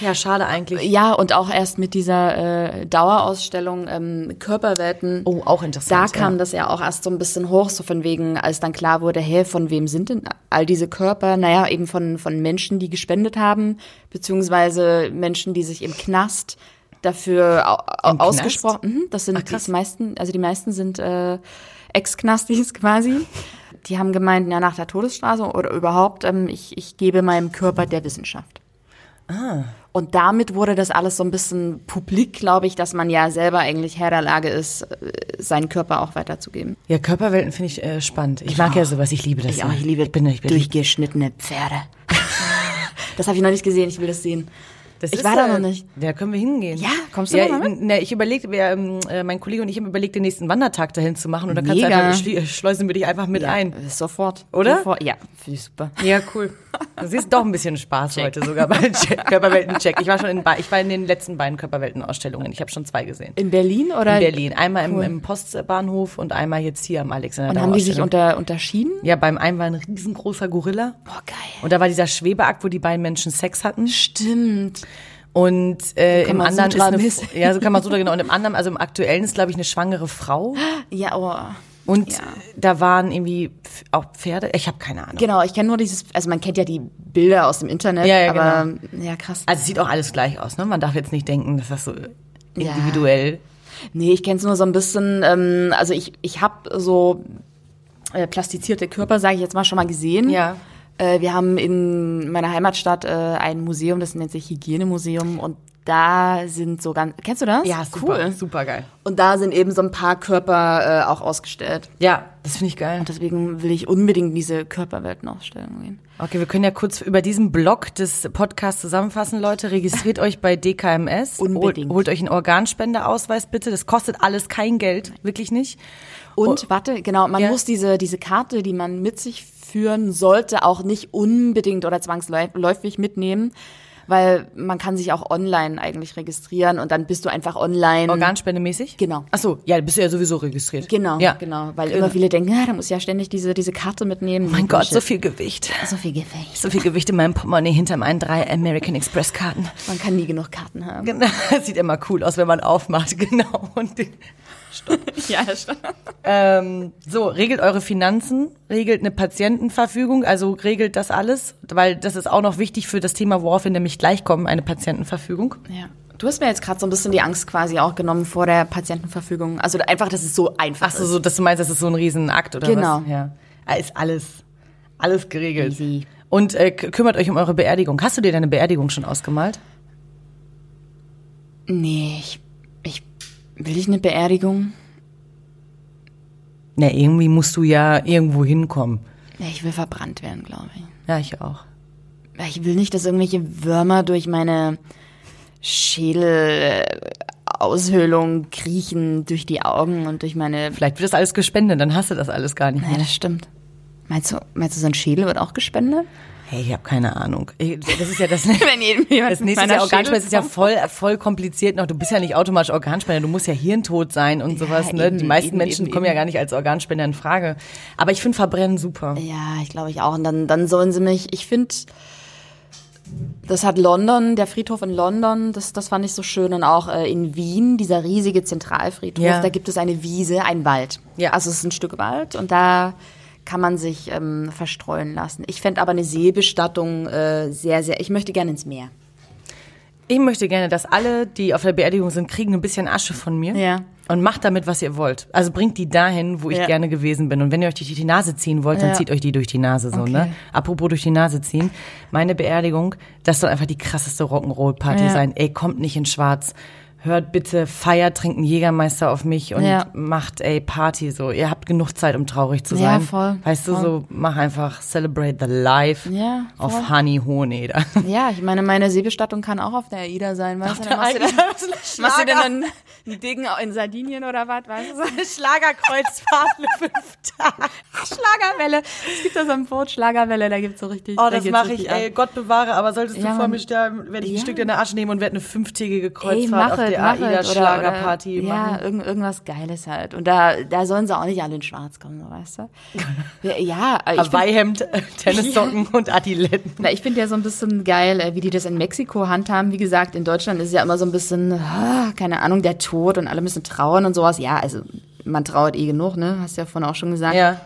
Ja, schade eigentlich. Ja, und auch erst mit dieser äh, Dauerausstellung ähm, Körperwelten. Oh, auch Da interessant. kam ja. das ja auch erst so ein bisschen hoch, so von wegen, als dann klar wurde, hey, von wem sind denn all diese Körper? Naja, eben von, von Menschen, die gespendet haben, beziehungsweise Menschen, die sich im Knast dafür au Im Knast? ausgesprochen, mhm, das sind Ach, die meisten, also die meisten sind äh, Ex-Knastis quasi. Die haben gemeint, ja, nach der Todesstrafe oder überhaupt, ähm, ich, ich gebe meinem Körper der Wissenschaft. Ah. Und damit wurde das alles so ein bisschen publik, glaube ich, dass man ja selber eigentlich Herr der Lage ist, äh, seinen Körper auch weiterzugeben. Ja, Körperwelten finde ich äh, spannend. Ich mag ja sowas, ich liebe das. Ich ja. auch, ich liebe ich bin, ich bin, durchgeschnittene Pferde. das habe ich noch nicht gesehen, ich will das sehen. Das ich war da noch nicht. Da können wir hingehen. Ja, kommst du ja, mal mit? Ne, ich überlege, ähm, äh, mein Kollege und ich haben überlegt, den nächsten Wandertag dahin zu machen. Und dann kannst du einfach, schleusen wir dich einfach mit Ja, ein. Sofort. Oder? Sofort. Ja, finde ich super. Ja, cool. Du siehst doch ein bisschen Spaß heute sogar bei Check, Körperwelten-Check. Ich war schon in, ich war in den letzten beiden Körperwelten-Ausstellungen. Ich habe schon zwei gesehen. In Berlin oder? In Berlin. Einmal Cool. im, im Postbahnhof und einmal jetzt hier am Alexander. Und haben die sich unter, unterschieden? Ja, beim einen war ein riesengroßer Gorilla. Boah, geil. Und da war dieser Schwebeakt, wo die beiden Menschen Sex hatten. Stimmt. Und äh, im anderen ist eine, ja, so kann man so genau. Und im anderen, also im aktuellen ist glaube ich eine schwangere Frau. Ja, oh. Und Ja. da waren irgendwie auch Pferde. Ich habe keine Ahnung. Genau, ich kenne nur dieses, also man kennt ja die Bilder aus dem Internet, Ja, ja, aber ja, krass. Also es sieht auch alles gleich aus. Ne? Man darf jetzt nicht denken, dass das so individuell. Nee, ich kenne es nur so ein bisschen, ähm, also ich, ich habe so äh, plastizierte Körper, sage ich jetzt mal, schon mal gesehen. Ja. Äh, wir haben in meiner Heimatstadt äh, ein Museum, das nennt sich Hygienemuseum und da sind so ganz, kennst du das? Ja, super, cool. super geil. Und da sind eben so ein paar Körper äh, auch ausgestellt. Ja, das finde ich geil. Und deswegen will ich unbedingt in diese Körperweltenausstellung gehen. Okay, wir können ja kurz über diesen Blog des Podcasts zusammenfassen, Leute. Registriert euch bei DKMS. Unbedingt. Holt, holt euch einen Organspendeausweis bitte. Das kostet alles kein Geld, wirklich nicht. Und warte, genau, man Ja. muss diese, diese Karte, die man mit sich führen sollte, auch nicht unbedingt oder zwangsläufig mitnehmen, weil man kann sich auch online eigentlich registrieren und dann bist du einfach online. Organspendemäßig? Genau. Ach so, ja, bist du ja sowieso registriert. Genau, Ja. genau, weil Genau. immer viele denken, ja, da muss ich ja ständig diese, diese Karte mitnehmen. Mein Gott, so Bullshit. viel Gewicht. so viel Gewicht. So viel Gewicht in meinem Portemonnaie hinter meinen drei American Express Karten. Man kann nie genug Karten haben. Genau, sieht immer cool aus, wenn man aufmacht, genau. Und die, Ja, das stimmt. ähm, so, regelt eure Finanzen. regelt eine Patientenverfügung, also regelt das alles, weil das ist auch noch wichtig für das Thema, worauf wir nämlich gleich kommen, eine Patientenverfügung. Ja. Du hast mir jetzt gerade so ein bisschen die Angst quasi auch genommen vor der Patientenverfügung. Also einfach, dass es so einfach Ach so, so, dass du meinst, das ist so ein Riesenakt oder Genau. was? Ja. Ah, Ist alles, alles geregelt. Easy. Und äh, kümmert euch um eure Beerdigung. Hast du dir deine Beerdigung schon ausgemalt? Nee, ich, ich will ich eine Beerdigung? Na, irgendwie musst du ja irgendwo hinkommen. Ja, ich will verbrannt werden, glaube ich. Ja, ich auch. Ich will nicht, dass irgendwelche Würmer durch meine Schädelaushöhlung kriechen, durch die Augen und durch meine. Vielleicht wird das alles gespendet, dann hast du das alles gar nicht Ja, mehr. das stimmt. Meinst du, meinst du, so ein Schädel wird auch gespendet? Hey, ich habe keine Ahnung. Ich- Das ist ja das, Wenn jedem das nächste meiner Jahr Organspende ist ja voll, voll kompliziert noch. Du bist ja nicht automatisch Organspender, du musst ja hirntot sein und sowas. Ne? eben, Die meisten eben, Menschen eben, kommen ja gar nicht als Organspender in Frage. Aber ich finde Verbrennen super. Ja, ich glaube ich auch. Und dann, dann sollen sie mich, ich finde, das hat London, der Friedhof in London, das, das fand ich so schön. Und auch äh, in Wien, dieser riesige Zentralfriedhof, Ja. da gibt es eine Wiese, einen Wald. Ja. Also es ist ein Stück Wald und da kann man sich ähm, verstreuen lassen. Ich fände aber eine Seebestattung äh, sehr, sehr, ich möchte gerne ins Meer. Ich möchte gerne, dass alle, die auf der Beerdigung sind, kriegen ein bisschen Asche von mir. Ja. Und macht damit, was ihr wollt. Also bringt die dahin, wo ich Ja. gerne gewesen bin. Und wenn ihr euch die, die Nase ziehen wollt, dann Ja. zieht euch die durch die Nase so, Okay. ne? Apropos durch die Nase ziehen. Meine Beerdigung, das soll einfach die krasseste Rock'n'Roll-Party sein. Ey, kommt nicht in schwarz. Hört bitte, feiert, trinkt einen Jägermeister auf mich und Ja. macht, ey, Party so. Ihr habt genug Zeit, um traurig zu Ja, sein. voll, Weißt du, voll. so, mach einfach Celebrate the Life Ja, voll. auf Honey da. Ja, ich meine, meine Seebestattung kann auch auf der AIDA sein, weißt du? Dann machst du dann, das machst du dann Schlager. einen, Dicken in Sardinien oder was, weißt du? Schlagerkreuzfahrt für fünf Tage. Schlagerwelle. Es gibt da so ein Boot, Schlagerwelle, da gibt's so richtig. Oh, da das geht's mache ich, ey. Gott bewahre, aber solltest du Ja, vor mir sterben, werde ich ein Ja. Stück deiner Asche nehmen und werde eine fünftägige Ey, Kreuzfahrt mach auf es, der mach AIDA es. Oder, Schlagerparty oder, ja, machen. irgend, irgendwas Geiles halt. Und da, da sollen sie auch nicht alle in schwarz kommen, so, weißt du? Ja, ja find, Hawaii-Hemd, äh, Tennissocken und Adiletten. na, ich finde ja so ein bisschen geil, äh, wie die das in Mexiko handhaben. Wie gesagt, in Deutschland ist ja immer so ein bisschen, ah, keine Ahnung, der Tod und alle müssen trauern und sowas. Ja, also man trauert eh genug, ne? Hast du ja vorhin auch schon gesagt. Ja.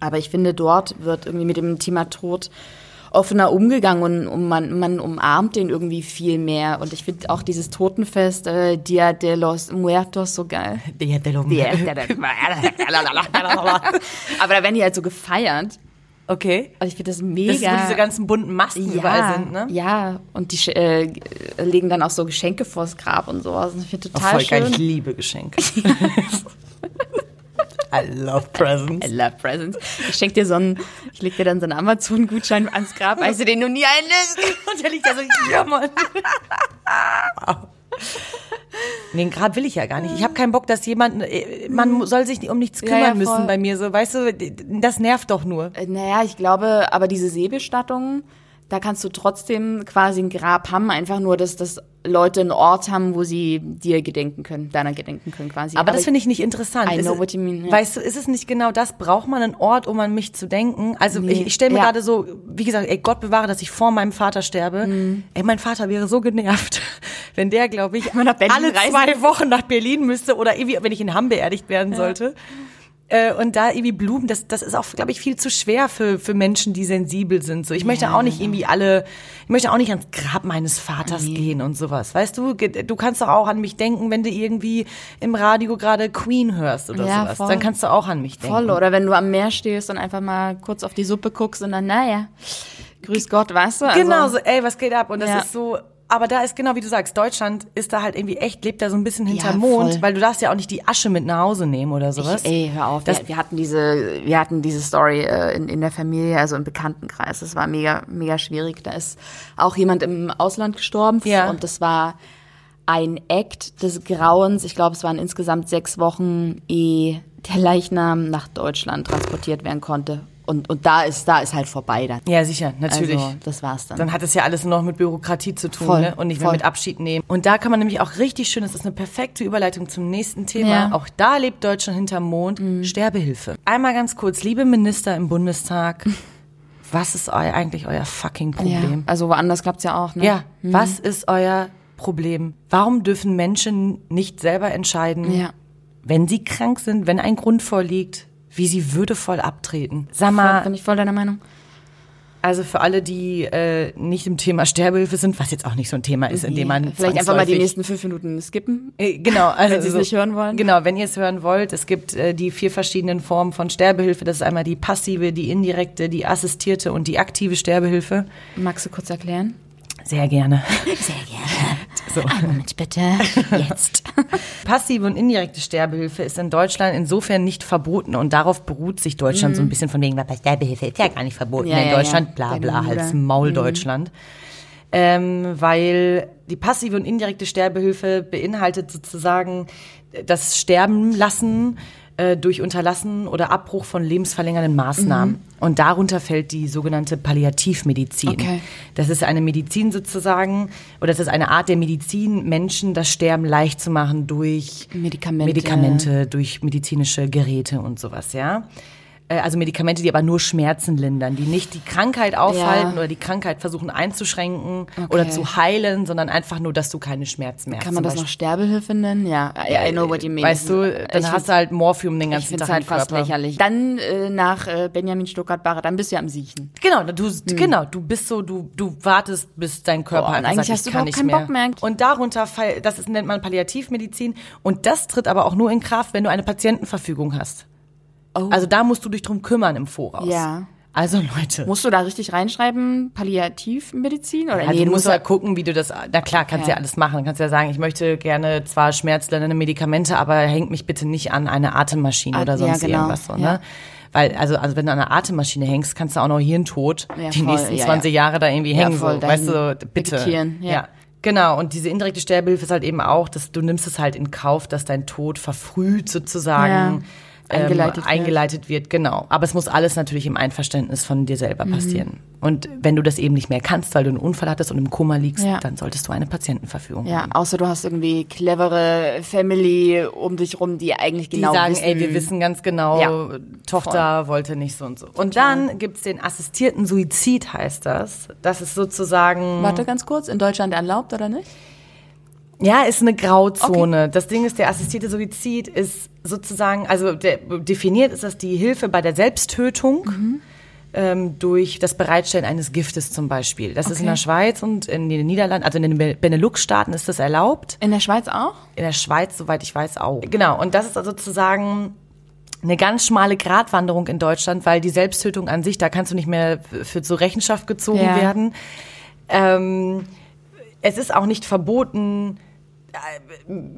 Aber ich finde, dort wird irgendwie mit dem Thema Tod offener umgegangen und, und man, man umarmt den irgendwie viel mehr. Und ich finde auch dieses Totenfest, äh, Dia de los Muertos, so geil. Der, der, Aber da werden die halt so gefeiert. Okay. Also ich finde das Das mega. ist, wo diese ganzen bunten Masken ja, überall sind, ne? Ja, und die äh, legen dann auch so Geschenke vors Grab und sowas. Und ich finde Oh, total voll geil, ich schön. liebe Geschenke. I love presents. I love presents. Ich schenke dir so einen, ich leg dir dann so einen Amazon-Gutschein ans Grab, weil du den noch nie einlöst. Und der liegt da so, ja, Mann. Wow. Den Grab will ich ja gar nicht. Ich habe keinen Bock, dass jemand, äh, man soll sich um nichts Ja, kümmern ja, voll. müssen bei mir. So, weißt du, das nervt doch nur. Äh, Naja, ich glaube, aber diese Seebestattung, da kannst du trotzdem quasi ein Grab haben, einfach nur, dass das Leute einen Ort haben, wo sie dir gedenken können, deiner gedenken können quasi. Aber, das finde ich nicht interessant. I know what you mean, ja. Weißt du, ist es nicht genau das? Braucht man einen Ort, um an mich zu denken? Also Nee, ich, ich stelle mir ja. gerade so, wie gesagt, ey, Gott bewahre, dass ich vor meinem Vater sterbe. Mhm. Ey, mein Vater wäre so genervt, wenn der, glaube ich, alle reisen zwei Wochen nach Berlin müsste oder irgendwie, wenn ich in Hamm beerdigt werden sollte. Äh, Und da irgendwie Blumen, das, das ist auch, glaube ich, viel zu schwer für, für Menschen, die sensibel sind. So, ich möchte auch nicht irgendwie alle, ich möchte auch nicht ans Grab meines Vaters gehen und sowas. Weißt du, du kannst doch auch an mich denken, wenn du irgendwie im Radio gerade Queen hörst oder Ja, sowas. voll. Dann kannst du auch an mich denken. Voll, oder wenn du am Meer stehst und einfach mal kurz auf die Suppe guckst und dann, naja, grüß Gott, weißt du? Also, Genau, so, ey, was geht ab? Und das Ja. ist so, aber da ist genau wie du sagst, Deutschland ist da halt irgendwie echt, lebt da so ein bisschen hinterm Ja, Mond, weil du darfst ja auch nicht die Asche mit nach Hause nehmen oder sowas. Ich, ey, hör auf. Das- wir, wir hatten diese, wir hatten diese Story äh, in, in der Familie, also im Bekanntenkreis. Das war mega, mega schwierig. Da ist auch jemand im Ausland gestorben Ja. und das war ein Act des Grauens. Ich glaube, es waren insgesamt sechs Wochen, ehe der Leichnam nach Deutschland transportiert werden konnte. Und, und da ist, da ist halt vorbei dann. Ja, sicher, natürlich. Also, das war's dann. Dann hat es ja alles nur noch mit Bürokratie zu tun Voll, ne? und nicht mehr voll. mit Abschied nehmen. Und da kann man nämlich auch richtig schön, das ist eine perfekte Überleitung zum nächsten Thema. Ja. Mhm. Auch da lebt Deutschland hinterm Mond. Sterbehilfe. Einmal ganz kurz, liebe Minister im Bundestag, was ist eu eigentlich euer fucking ja, Problem? also woanders klappt's ja auch, ne? Ja, was ist euer Problem? Warum dürfen Menschen nicht selber entscheiden, Ja. wenn sie krank sind, wenn ein Grund vorliegt, wie sie würdevoll abtreten. Sag mal, Bin ich voll deiner Meinung? also für alle, die äh, nicht im Thema Sterbehilfe sind, was jetzt auch nicht so ein Thema ist, in dem man Vielleicht einfach mal die nächsten fünf Minuten skippen. Äh, Genau, also Wenn Sie es nicht hören wollen. Genau, wenn ihr es hören wollt, es gibt äh, die vier verschiedenen Formen von Sterbehilfe. Das ist einmal die passive, die indirekte, die assistierte und die aktive Sterbehilfe. Magst du kurz erklären? Sehr gerne. Sehr gerne. So. Einen Moment bitte. Jetzt. Passive und indirekte Sterbehilfe ist in Deutschland insofern nicht verboten und darauf beruht sich Deutschland so ein bisschen von wegen, bei Sterbehilfe ist ja gar nicht verboten Mhm. Ja, in ja, Deutschland, ja. bla bla. Hals Maul Mhm. Deutschland. Ähm, weil die passive und indirekte Sterbehilfe beinhaltet sozusagen das Sterben lassen äh, durch Unterlassen oder Abbruch von lebensverlängernden Maßnahmen. Und darunter fällt die sogenannte Palliativmedizin. Okay. Das ist eine Medizin sozusagen, oder das ist eine Art der Medizin, Menschen das Sterben leicht zu machen durch Medikamente. Medikamente, durch medizinische Geräte und sowas, ja. Äh, Also Medikamente, die aber nur Schmerzen lindern, die nicht die Krankheit aufhalten Ja. oder die Krankheit versuchen einzuschränken oder zu heilen, sondern einfach nur, dass du keine Schmerzen mehr Kann hast. man zum das noch Sterbehilfe nennen? Ja, I, I know what you mean. Weißt du, dann Ich hast du halt Morphium den Ich ganzen es Tag halt fast Körper. lächerlich. Dann äh, nach äh, Benjamin Stuttgart-Barre, dann bist du ja am Siechen. Genau, du, genau, du bist so, du, du wartest, bis dein Körper und einfach eigentlich sagt, hast ich du kann nicht keinen mehr. Bock mehr. Und darunter, das ist, nennt man Palliativmedizin und das tritt aber auch nur in Kraft, wenn du eine Patientenverfügung hast. Oh. Also da musst du dich drum kümmern im Voraus. Ja. Also Leute. Musst du da richtig reinschreiben, Palliativmedizin? Oder Ja, nee, du musst ja ja gucken, wie du das. Na klar, kannst Okay. ja alles machen. Du kannst ja sagen, ich möchte gerne zwar schmerzlindernde Medikamente, aber hängt mich bitte nicht an eine Atemmaschine Ah, oder ja, sonst genau, irgendwas so, ja. ne? Weil, also, also wenn du an einer Atemmaschine hängst, kannst du auch noch Hirntod Ja, die voll, nächsten ja, 20 Jahre da irgendwie Ja, hängen. voll, so, weißt du, bitte. vegetieren, ja. Genau, und diese indirekte Sterbehilfe ist halt eben auch, dass du nimmst es halt in Kauf, dass dein Tod verfrüht sozusagen Ja, eingeleitet ähm, wird. eingeleitet wird. Genau. Aber es muss alles natürlich im Einverständnis von dir selber Mhm. passieren. Und wenn du das eben nicht mehr kannst, weil du einen Unfall hattest und im Koma liegst, Ja. dann solltest du eine Patientenverfügung Ja, haben. außer du hast irgendwie clevere Family um dich rum, die eigentlich Die genau sagen, wissen, ey, wir wissen ganz genau, Ja, Tochter wollte nicht so und so. Und dann gibt's den assistierten Suizid, heißt das. Das ist sozusagen. Warte ganz kurz, in Deutschland erlaubt oder nicht? Ja, ist eine Grauzone. Das Ding ist, der assistierte Suizid ist sozusagen, also der, definiert ist das die Hilfe bei der Selbsttötung ähm, durch das Bereitstellen eines Giftes zum Beispiel. Das ist in Okay. der Schweiz und in den Niederlanden, also in den Be- Benelux-Staaten ist das erlaubt. In der Schweiz auch? In der Schweiz, soweit ich weiß, auch. Genau, und das ist also sozusagen eine ganz schmale Gratwanderung in Deutschland, weil die Selbsttötung an sich, da kannst du nicht mehr für zur Rechenschaft gezogen Ja. werden. Ähm, es ist auch nicht verboten,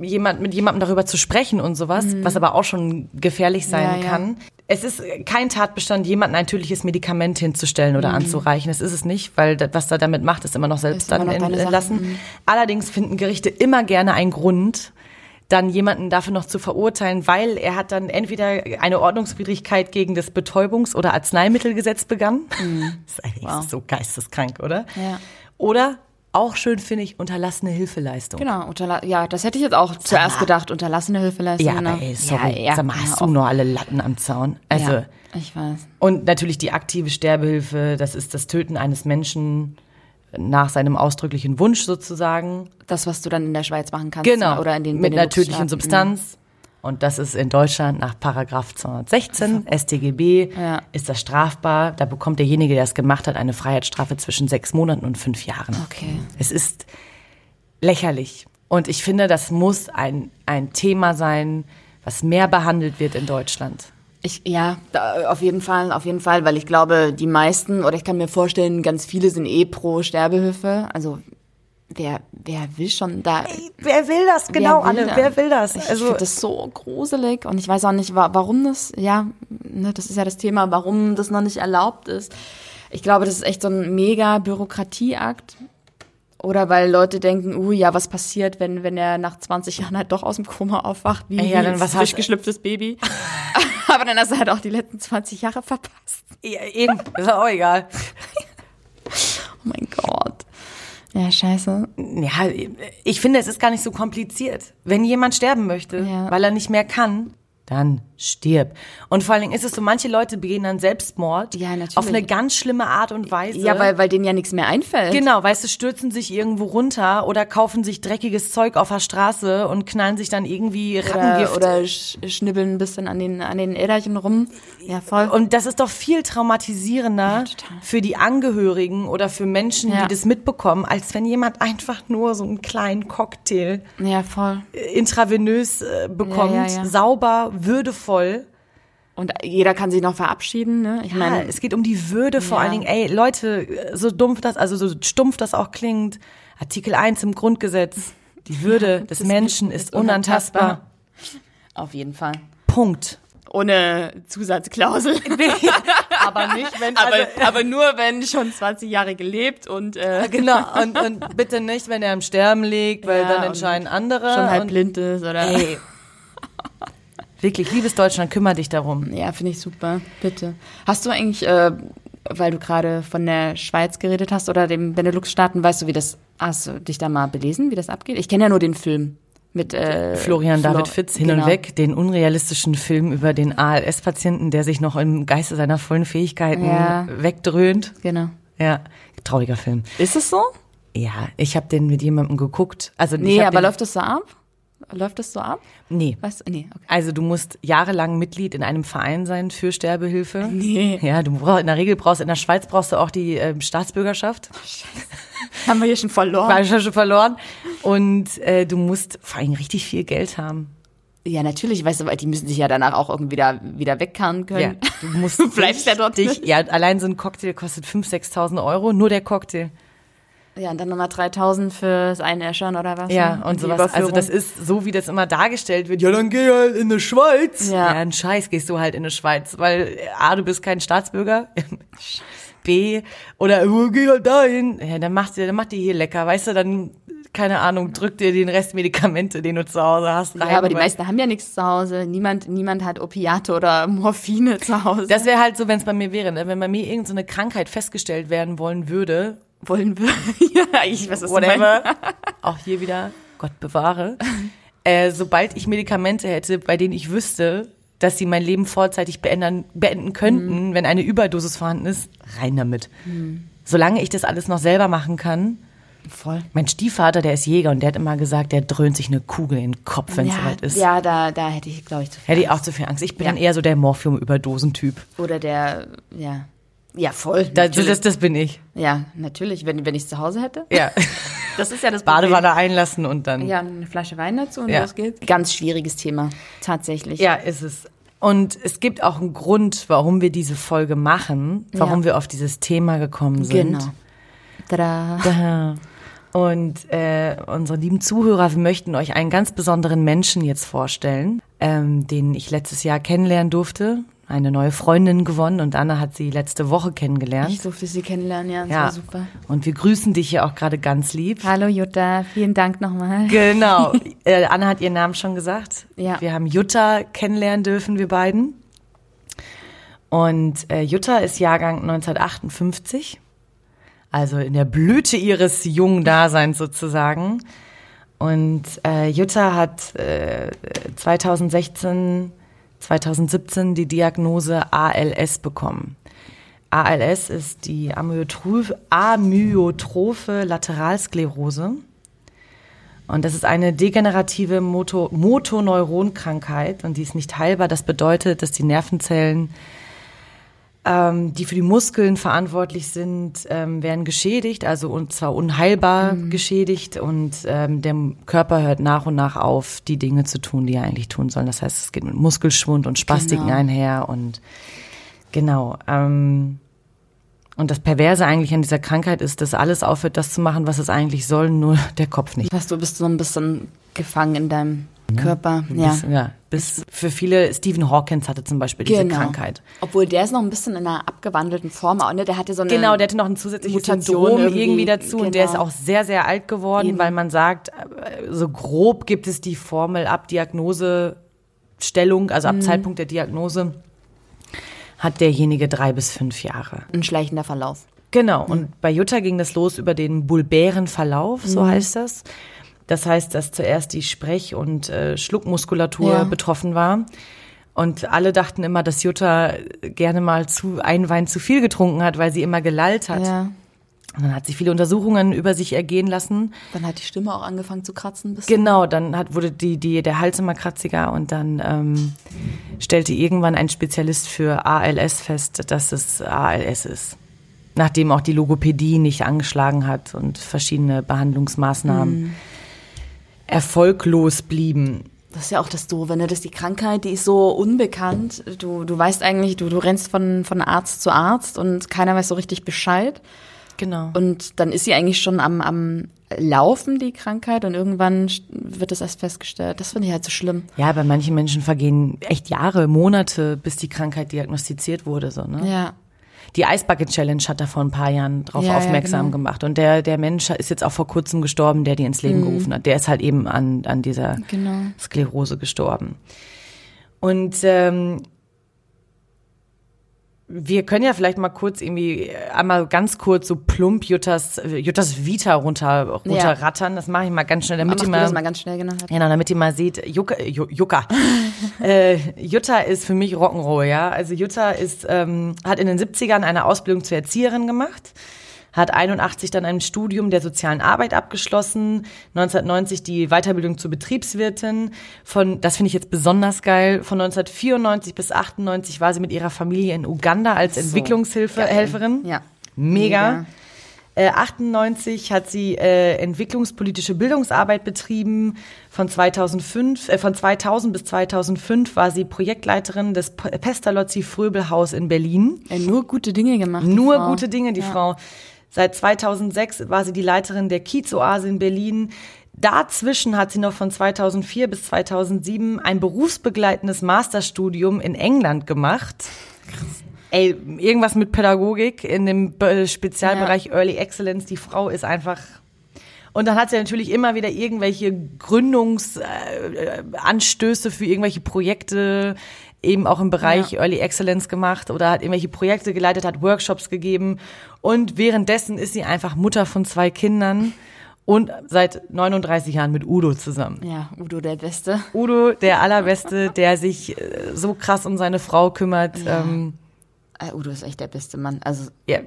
jemand, mit jemandem darüber zu sprechen und sowas, was aber auch schon gefährlich sein Mhm. Ja, ja. kann. Es ist kein Tatbestand, jemandem ein tödliches Medikament hinzustellen oder anzureichen. Das ist es nicht, weil das, was er damit macht, ist immer noch selbst Mhm. Ist dann noch entlassen. Mhm. Allerdings finden Gerichte immer gerne einen Grund, dann jemanden dafür noch zu verurteilen, weil er hat dann entweder eine Ordnungswidrigkeit gegen das Betäubungs- oder Arzneimittelgesetz begangen. Das ist eigentlich Mhm. Wow. so geisteskrank, oder? Ja. Oder auch schön finde ich unterlassene Hilfeleistung. Genau, unterla ja, das hätte ich jetzt auch zuerst gedacht, unterlassene Hilfeleistung. Ja, aber ey, sorry, Ja, ja, sag mal, hast du noch alle Latten am Zaun? Also Ja, ich weiß. und natürlich die aktive Sterbehilfe, das ist das Töten eines Menschen nach seinem ausdrücklichen Wunsch sozusagen. Das, was du dann in der Schweiz machen kannst. Genau. Oder in den mit einer tödlichen Substanz. Und das ist in Deutschland nach Paragraph 216 StGB Ja. ist das strafbar. Da bekommt derjenige, der es gemacht hat, eine Freiheitsstrafe zwischen sechs Monaten und fünf Jahren. Okay. Es ist lächerlich. Und ich finde, das muss ein, ein Thema sein, was mehr behandelt wird in Deutschland. Ich, ja, da, auf jeden Fall, auf jeden Fall, weil ich glaube, die meisten, oder ich kann mir vorstellen, ganz viele sind eh pro Sterbehilfe. Also, wer, wer will schon da. Wer will das? wer will da? Ich Also, finde das so gruselig und ich weiß auch nicht, wa warum das, ja, ne, das ist ja das Thema, warum das noch nicht erlaubt ist. Ich glaube, das ist echt so ein mega Bürokratieakt. Oder weil Leute denken, uh, ja, was passiert, wenn, wenn er nach 20 Jahren halt doch aus dem Koma aufwacht, wie, Ja, dann ein was frisch geschlüpftes Baby. Aber dann hast du halt auch die letzten 20 Jahre verpasst. ja, eben, ist auch egal. Oh mein Gott. Ja, scheiße. Ja, ich finde, es ist gar nicht so kompliziert. Wenn jemand sterben möchte, Ja. weil er nicht mehr kann, dann stirb. Und vor allen Dingen ist es so, manche Leute begehen dann Selbstmord Ja, natürlich. auf eine ganz schlimme Art und Weise. Ja, weil, weil denen ja nichts mehr einfällt. Genau, weißt du, stürzen sich irgendwo runter oder kaufen sich dreckiges Zeug auf der Straße und knallen sich dann irgendwie Oder, Rattengift. oder sch- schnibbeln ein bisschen an den, an den Äderchen rum. Ja, voll. und das ist doch viel traumatisierender total. für die Angehörigen oder für Menschen, Ja. die das mitbekommen, als wenn jemand einfach nur so einen kleinen Cocktail ja, voll. intravenös äh, bekommt, Ja, ja, ja. sauber, würdevoll. Und jeder kann sich noch verabschieden, ne? Ich Ja, meine, es geht um die Würde vor Ja. allen Dingen. Ey, Leute, so dumpf das, also so stumpf das auch klingt, Artikel 1 im Grundgesetz, die Würde des Menschen ist ist unantastbar. auf jeden Fall. Punkt. Ohne Zusatzklausel. Aber nicht, wenn aber, aber nur, wenn schon 20 Jahre gelebt und äh, genau und, und bitte nicht, wenn er am Sterben liegt, weil Ja, dann entscheiden andere. schon halb blind ist oder. Ey. Wirklich, liebes Deutschland, kümmere dich darum. Ja, finde ich super. Bitte. Hast du eigentlich, äh, weil du gerade von der Schweiz geredet hast oder dem Benelux-Staaten, weißt du, wie das, hast du dich da mal belesen, wie das abgeht? Ich kenne ja nur den Film mit äh, Florian Flo- David Fitz hin genau. und weg, den unrealistischen Film über den ALS-Patienten, der sich noch im Geiste seiner vollen Fähigkeiten Ja. wegdröhnt. Genau. Ja, trauriger Film. Ist es so? Ja, ich habe den mit jemandem geguckt. Also Nee, aber läuft das so ab? Läuft das so ab? Nee. Du? Nee, okay. Also du musst jahrelang Mitglied in einem Verein sein für Sterbehilfe. Nee. Ja, du brauchst in der Regel brauchst in der Schweiz brauchst du auch die ähm, Staatsbürgerschaft. Haben wir hier schon verloren? War schon verloren. Und äh, du musst vor allem richtig viel Geld haben. ja, natürlich, weißt du, weil die müssen sich ja danach auch irgendwie wieder, wieder wegkarren Ja, können. du musst Du bleibst ja dort dich, ja, allein so ein Cocktail kostet 5.000, 6.000 Euro, nur der Cocktail. Ja, und dann nochmal 3000 fürs Einäschern oder was? Ja, ne? und sowas. Also das ist so, wie das immer dargestellt wird. Ja, dann geh halt in die Schweiz. Ja. ja ein Scheiß gehst du halt in die Schweiz, weil A, du bist kein Staatsbürger. B, oder oh, geh halt dahin. Ja, dann macht dir, dann macht dir hier lecker, weißt du, dann, keine Ahnung, drück dir den Rest Medikamente, den du zu Hause hast, rein. Ja, aber die meisten haben ja nichts zu Hause. Niemand, niemand hat Opiate oder Morphine zu Hause. Das wäre halt so, wenn es bei mir wäre, ne? wenn bei mir irgendeine so eine Krankheit festgestellt werden wollen würde, wollen wir. ja, ich weiß, was whatever, auch hier wieder, Gott bewahre, äh, sobald ich Medikamente hätte, bei denen ich wüsste, dass sie mein Leben vorzeitig beenden, beenden könnten, Mhm. wenn eine Überdosis vorhanden ist, rein damit. Solange ich das alles noch selber machen kann. Voll. Mein Stiefvater, der ist Jäger und der hat immer gesagt, der dröhnt sich eine Kugel in den Kopf, wenn es Ja, soweit ist. ja da, da hätte ich, glaube ich, zu viel. Hätte ich auch zu viel Angst. Ich bin Ja. dann eher so der Morphium-Überdosentyp. Oder der, ja. Ja, voll. Das, das, das bin ich. ja, natürlich, wenn, wenn ich es zu Hause hätte. Ja. Das ist ja das Problem. Badewanne einlassen und dann. Ja, eine Flasche Wein dazu und Ja. los geht's. Ganz schwieriges Thema, tatsächlich. Ja, ist es. Und es gibt auch einen Grund, warum wir diese Folge machen, warum Ja. wir auf dieses Thema gekommen sind. Genau. Tada. Da. Und äh, unsere lieben Zuhörer, wir möchten euch einen ganz besonderen Menschen jetzt vorstellen, ähm, den ich letztes Jahr kennenlernen durfte. Eine neue Freundin gewonnen und Anna hat sie letzte Woche kennengelernt. Ich durfte sie kennenlernen, ja, das ja. war super. Und wir grüßen dich hier auch gerade ganz lieb. Hallo Jutta, vielen Dank nochmal. Genau. äh, Anna hat ihren Namen schon gesagt. Ja. Wir haben Jutta kennenlernen dürfen, wir beiden. Und äh, Jutta ist Jahrgang 1958, also in der Blüte ihres jungen Daseins sozusagen. Und äh, Jutta hat äh, 2016, 2017 die Diagnose ALS bekommen. ALS ist die Amyotrophe, Lateralsklerose. Und das ist eine degenerative Moto Motoneuronkrankheit und die ist nicht heilbar. Das bedeutet, dass die Nervenzellen, ähm, die für die Muskeln verantwortlich sind, ähm, werden geschädigt, also und zwar unheilbar geschädigt und ähm, der Körper hört nach und nach auf, die Dinge zu tun, die er eigentlich tun soll. Das heißt, es geht mit Muskelschwund und Spastiken Genau. einher und genau. Ähm, und das Perverse eigentlich an dieser Krankheit ist, dass alles aufhört, das zu machen, was es eigentlich soll, nur der Kopf nicht. Was, du bist so ein bisschen gefangen in deinem Körper. Ja. Bis, ja, bis für viele, Stephen Hawkins hatte zum Beispiel diese Genau. Krankheit. Obwohl der ist noch ein bisschen in einer abgewandelten Form, auch, ne? Der hatte so eine. Genau, der hatte noch ein zusätzliches Mutation Syndrom irgendwie, irgendwie, dazu und der ist genau. auch sehr, sehr alt geworden, Eben. weil man sagt, so grob gibt es die Formel ab Diagnosestellung, also Mhm. ab Zeitpunkt der Diagnose hat derjenige drei bis fünf Jahre. ein schleichender Verlauf. Genau, und bei Jutta ging das los über den bulbären Verlauf, so heißt das. Das heißt, dass zuerst die Sprech- und äh, Schluckmuskulatur Ja. betroffen war. Und alle dachten immer, dass Jutta gerne mal zu einen Wein zu viel getrunken hat, weil sie immer gelallt hat. Ja. Und dann hat sie viele Untersuchungen über sich ergehen lassen. Dann hat die Stimme auch angefangen zu kratzen. Genau, dann hat, wurde die, die, der Hals immer kratziger und dann ähm, stellte irgendwann ein Spezialist für ALS fest, dass es ALS ist. Nachdem auch die Logopädie nicht angeschlagen hat und verschiedene Behandlungsmaßnahmen erfolglos blieben. Das ist ja auch das Doofe, ne? Das ist die Krankheit, die ist so unbekannt. Du, du weißt eigentlich, du, du rennst von, von Arzt zu Arzt und keiner weiß so richtig Bescheid. Genau. Und dann ist sie eigentlich schon am, am Laufen, die Krankheit, und irgendwann wird das erst festgestellt. Das finde ich halt so schlimm. Ja, bei manchen Menschen vergehen echt Jahre, Monate, bis die Krankheit diagnostiziert wurde. So, ne? Ja. Die Eisbucket Challenge hat da vor ein paar Jahren drauf Ja, ja, aufmerksam genau. gemacht. Und der, der Mensch ist jetzt auch vor kurzem gestorben, der die ins Leben gerufen hat. Der ist halt eben an, an dieser Genau. Sklerose gestorben. Und ähm, wir können ja vielleicht mal kurz irgendwie äh, einmal ganz kurz so plump Juttas, Juttas Vita runter, runterrattern. Das mache ich mal ganz schnell, damit Mach ihr mal, das mal ganz schnell genau. Genau, damit ihr mal seht, Jucka, Ju- Jucka. äh, Jutta ist für mich Rock'n'Roll, ja. Also Jutta ist, ähm, hat in den 70ern eine Ausbildung zur Erzieherin gemacht, hat 81 dann ein Studium der sozialen Arbeit abgeschlossen, 1990 die Weiterbildung zur Betriebswirtin. Von, das finde ich jetzt besonders geil, von 1994 bis 98 war sie mit ihrer Familie in Uganda als Entwicklungshilferin. Ja. Mega. Äh, 98 hat sie äh, entwicklungspolitische Bildungsarbeit betrieben. Von 2005, äh, von 2000 bis 2005 war sie Projektleiterin des P- Pestalozzi Fröbelhaus in Berlin. Äh, nur gute Dinge gemacht. Nur Frau. gute Dinge, die Frau. Seit 2006 war sie die Leiterin der Kiezoase in Berlin. Dazwischen hat sie noch von 2004 bis 2007 ein berufsbegleitendes Masterstudium in England gemacht. Ey, irgendwas mit Pädagogik in dem Be- Spezialbereich Early Excellence. Die Frau ist einfach. Und dann hat sie natürlich immer wieder irgendwelche Gründungsanstöße für irgendwelche Projekte, eben auch im Bereich Ja. Early Excellence gemacht oder hat irgendwelche Projekte geleitet, hat Workshops gegeben. Und währenddessen ist sie einfach Mutter von zwei Kindern und seit 39 Jahren mit Udo zusammen. Ja, Udo der Beste. Udo, der Allerbeste, der sich äh, so krass um seine Frau kümmert. Ja. Ähm, Äh, Udo ist echt der beste Mann. Also, ja,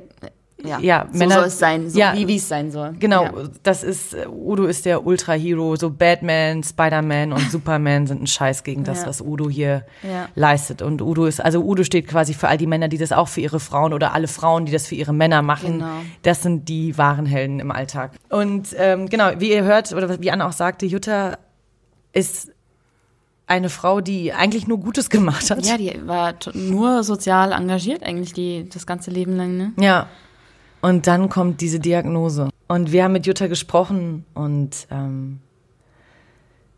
ja, Ja, so Männer- soll es sein, so Ja. wie es sein soll. Genau, Ja. das ist, äh, Udo ist der Ultra-Hero, so Batman, Spider-Man und Superman sind ein Scheiß gegen das, Ja. was Udo hier leistet. Und Udo ist, also Udo steht quasi für all die Männer, die das auch für ihre Frauen oder alle Frauen, die das für ihre Männer machen. Genau. Das sind die wahren Helden im Alltag. Und ähm, genau, wie ihr hört, oder wie Anna auch sagte, Jutta ist eine Frau, die eigentlich nur Gutes gemacht hat. Ja, die war nur sozial engagiert eigentlich die, das ganze Leben lang, ne? Ja. Und dann kommt diese Diagnose. Und wir haben mit Jutta gesprochen und ähm,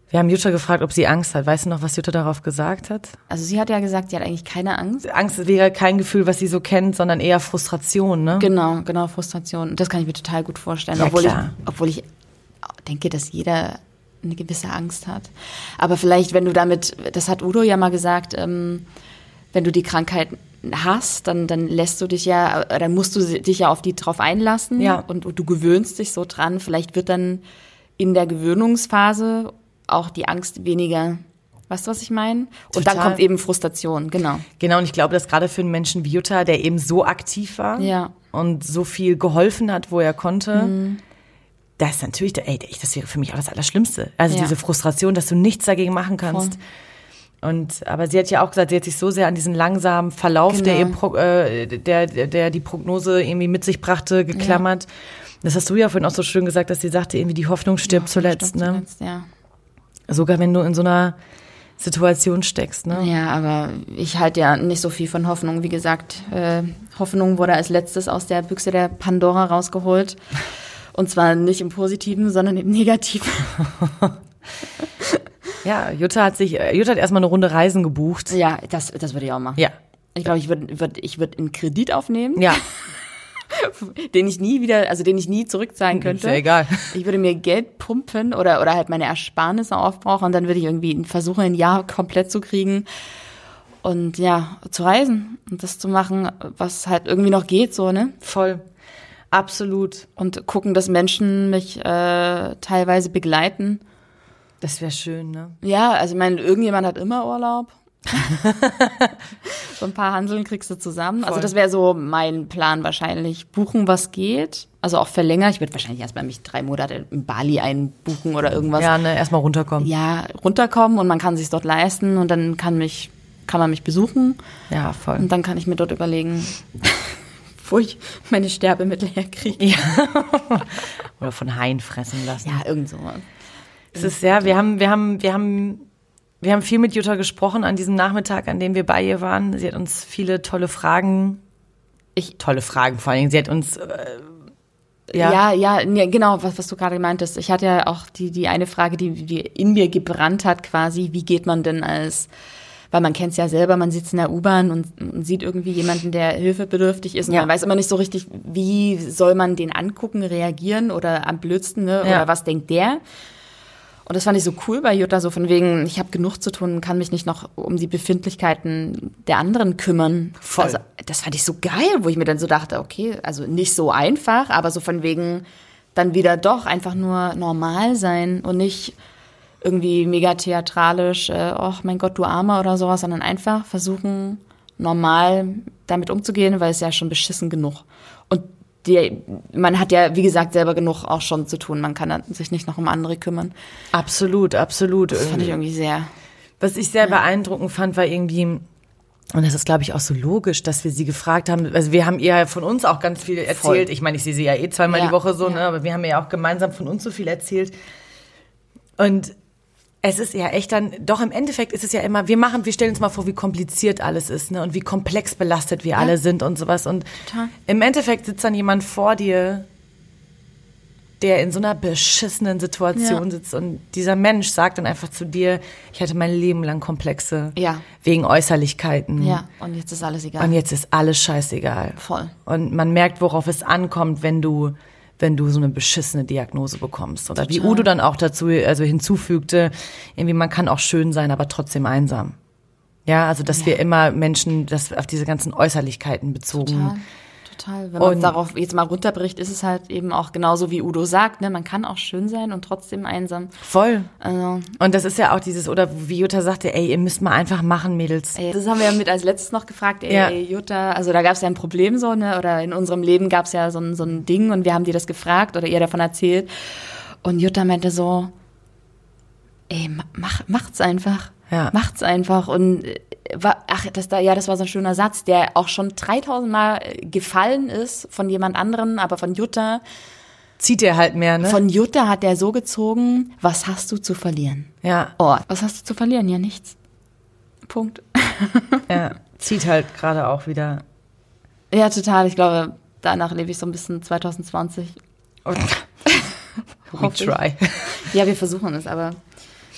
wir haben Jutta gefragt, ob sie Angst hat. Weißt du noch, was Jutta darauf gesagt hat? Also sie hat ja gesagt, sie hat eigentlich keine Angst. Angst wäre kein Gefühl, was sie so kennt, sondern eher Frustration, ne? Genau, genau, Frustration. Das kann ich mir total gut vorstellen. Ja, obwohl, klar. Ich, obwohl ich denke, dass jeder eine gewisse Angst hat. Aber vielleicht, wenn du damit, das hat Udo ja mal gesagt, ähm, wenn du die Krankheit hast, dann, dann lässt du dich ja, dann musst du dich ja auf die drauf einlassen Ja. und, und du gewöhnst dich so dran. Vielleicht wird dann in der Gewöhnungsphase auch die Angst weniger. Weißt du, was ich meine? Und dann kommt eben Frustration, genau. Genau, und ich glaube, dass gerade für einen Menschen wie Jutta, der eben so aktiv war Ja. und so viel geholfen hat, wo er konnte, das ist natürlich, ey, das wäre für mich auch das Allerschlimmste. Also Ja. diese Frustration, dass du nichts dagegen machen kannst. Und aber sie hat ja auch gesagt, sie hat sich so sehr an diesen langsamen Verlauf, Genau. der, Pro, äh, der, der, der die Prognose irgendwie mit sich brachte, geklammert. Das hast du ja vorhin auch so schön gesagt, dass sie sagte, irgendwie die Hoffnung stirbt zuletzt, Stimmt, ne? zuletzt, ja. Sogar wenn du in so einer Situation steckst, ne? Ja, aber ich halte ja nicht so viel von Hoffnung. Wie gesagt, äh, Hoffnung wurde als letztes aus der Büchse der Pandora rausgeholt. Und zwar nicht im Positiven, sondern im Negativen. Ja, Jutta hat sich, äh, Jutta hat erstmal eine Runde Reisen gebucht. Ja, das, das würde ich auch machen. Ja. Ich glaube, ich würde würd, ich würd einen Kredit aufnehmen, Ja, den ich nie wieder, also den ich nie zurückzahlen könnte. ist ja egal. Ich würde mir Geld pumpen oder, oder halt meine Ersparnisse aufbrauchen und dann würde ich irgendwie versuchen, ein Jahr komplett zu kriegen und ja, zu reisen und das zu machen, was halt irgendwie noch geht, so, ne? Voll. Absolut. Und gucken, dass Menschen mich äh, teilweise begleiten. Das wäre schön, ne? Ja, also ich meine, irgendjemand hat immer Urlaub so ein paar Hanseln kriegst du zusammen. Also das wäre so mein Plan wahrscheinlich. Buchen, was geht. Also auch verlängern. Ich würde wahrscheinlich erstmal mich drei Monate in Bali einbuchen oder irgendwas. Ja, ne, erstmal runterkommen. Ja, runterkommen und man kann sich dort leisten und dann kann mich, kann man mich besuchen. Ja, voll. Und dann kann ich mir dort überlegen, wo ich meine Sterbemittel herkriege. Ja. Oder von Haien fressen lassen. Ja, irgend so. Es ist ja, wir haben, wir haben, wir haben, wir haben viel mit Jutta gesprochen an diesem Nachmittag, an dem wir bei ihr waren. Sie hat uns viele tolle Fragen, ich tolle Fragen vor allen Dingen. Sie hat uns äh, ja. Ja, ja, genau, was, was du gerade meintest. Ich hatte ja auch die, die eine Frage, die, die in mir gebrannt hat, quasi, wie geht man denn als, weil man kennt es ja selber, man sitzt in der U-Bahn und, und sieht irgendwie jemanden, der hilfebedürftig ist und Ja. man weiß immer nicht so richtig, wie soll man den angucken, reagieren oder am blödsten, ne? Ja. oder was denkt der? Und das fand ich so cool bei Jutta, so von wegen, ich habe genug zu tun, kann mich nicht noch um die Befindlichkeiten der anderen kümmern. Voll. Also das fand ich so geil, wo ich mir dann so dachte, okay, also nicht so einfach, aber so von wegen dann wieder doch einfach nur normal sein und nicht irgendwie mega theatralisch, äh, oh mein Gott, du Armer oder sowas, sondern einfach versuchen, normal damit umzugehen, weil es ja schon beschissen genug. Und die, man hat ja, wie gesagt, selber genug auch schon zu tun. Man kann sich nicht noch um andere kümmern. absolut, absolut. Das fand ich irgendwie sehr. Was ich sehr beeindruckend fand, war irgendwie, und das ist, glaube ich, auch so logisch, dass wir sie gefragt haben. Also wir haben ihr von uns auch ganz viel erzählt. Voll. Ich meine, ich sehe sie ja eh zweimal Ja, die Woche so, ja. ne? aber wir haben ihr ja auch gemeinsam von uns so viel erzählt. Und es ist ja echt dann, doch im Endeffekt ist es ja immer, wir machen, wir stellen uns mal vor, wie kompliziert alles ist, ne? Und wie komplex belastet wir alle sind und sowas. Und Total. im Endeffekt sitzt dann jemand vor dir, der in so einer beschissenen Situation Ja. sitzt und dieser Mensch sagt dann einfach zu dir, ich hatte mein Leben lang Komplexe Ja. wegen Äußerlichkeiten. Ja, und jetzt ist alles egal. Und jetzt ist alles scheißegal. Voll. Und man merkt, worauf es ankommt, wenn du wenn du so eine beschissene Diagnose bekommst. Oder wie Total. Udo dann auch dazu also hinzufügte, irgendwie man kann auch schön sein, aber trotzdem einsam. Ja, also dass wir immer Menschen, das auf diese ganzen Äußerlichkeiten bezogen. Total. Total. Wenn man es darauf jetzt mal runterbricht, ist es halt eben auch genauso wie Udo sagt, ne? Man kann auch schön sein und trotzdem einsam. Voll. Also, Und das ist ja auch dieses, oder wie Jutta sagte, ey, ihr müsst mal einfach machen, Mädels. ey, das haben wir ja mit als letztes noch gefragt, ey, Ja. ey Jutta, also da gab es ja ein Problem so, ne? Oder in unserem Leben gab es ja so ein, so ein Ding und wir haben dir das gefragt oder ihr davon erzählt. Und Jutta meinte so, ey, ma- mach, macht's einfach. Ja. Macht's einfach. Und war, ach, das da, ja, das war so ein schöner Satz, der auch schon 3000 Mal äh, gefallen ist von jemand anderen, aber von Jutta. Zieht ihr halt mehr, ne? Von Jutta hat er so gezogen, was hast du zu verlieren? ja, Oh, was hast du zu verlieren? Ja, nichts. Punkt. ja. Zieht halt gerade auch wieder. Ja, total. Ich glaube, danach lebe ich so ein bisschen 2020. We Hoffe ich. try. Ja, wir versuchen es, aber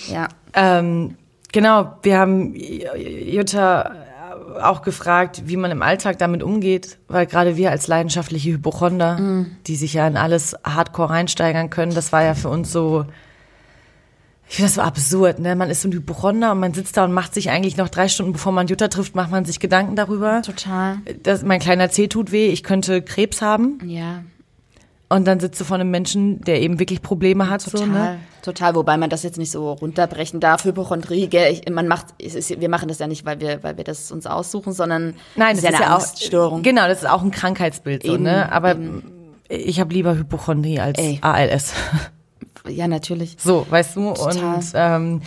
ja. Ähm, genau, wir haben Jutta auch gefragt, wie man im Alltag damit umgeht, weil gerade wir als leidenschaftliche Hypochonder, die sich ja in alles hardcore reinsteigern können, das war ja für uns so, ich finde das so absurd, ne? Man ist so ein Hypochonder und man sitzt da und macht sich eigentlich noch drei Stunden, bevor man Jutta trifft, macht man sich Gedanken darüber. Total. dass mein kleiner Zeh tut weh, ich könnte Krebs haben. Ja, Und dann sitzt du vor einem Menschen, der eben wirklich Probleme hat. total. So, ne? Total, wobei man das jetzt nicht so runterbrechen darf. Hypochondrie, gell? Ich, man macht, ist, wir machen das ja nicht, weil wir, weil wir das uns aussuchen, sondern Nein, es das ist ja eine Angststörung. Genau, das ist auch ein Krankheitsbild, so, Eben, ne? Aber ich habe lieber Hypochondrie als Ey. ALS. Ja, natürlich. So, weißt du? Total. Und ähm,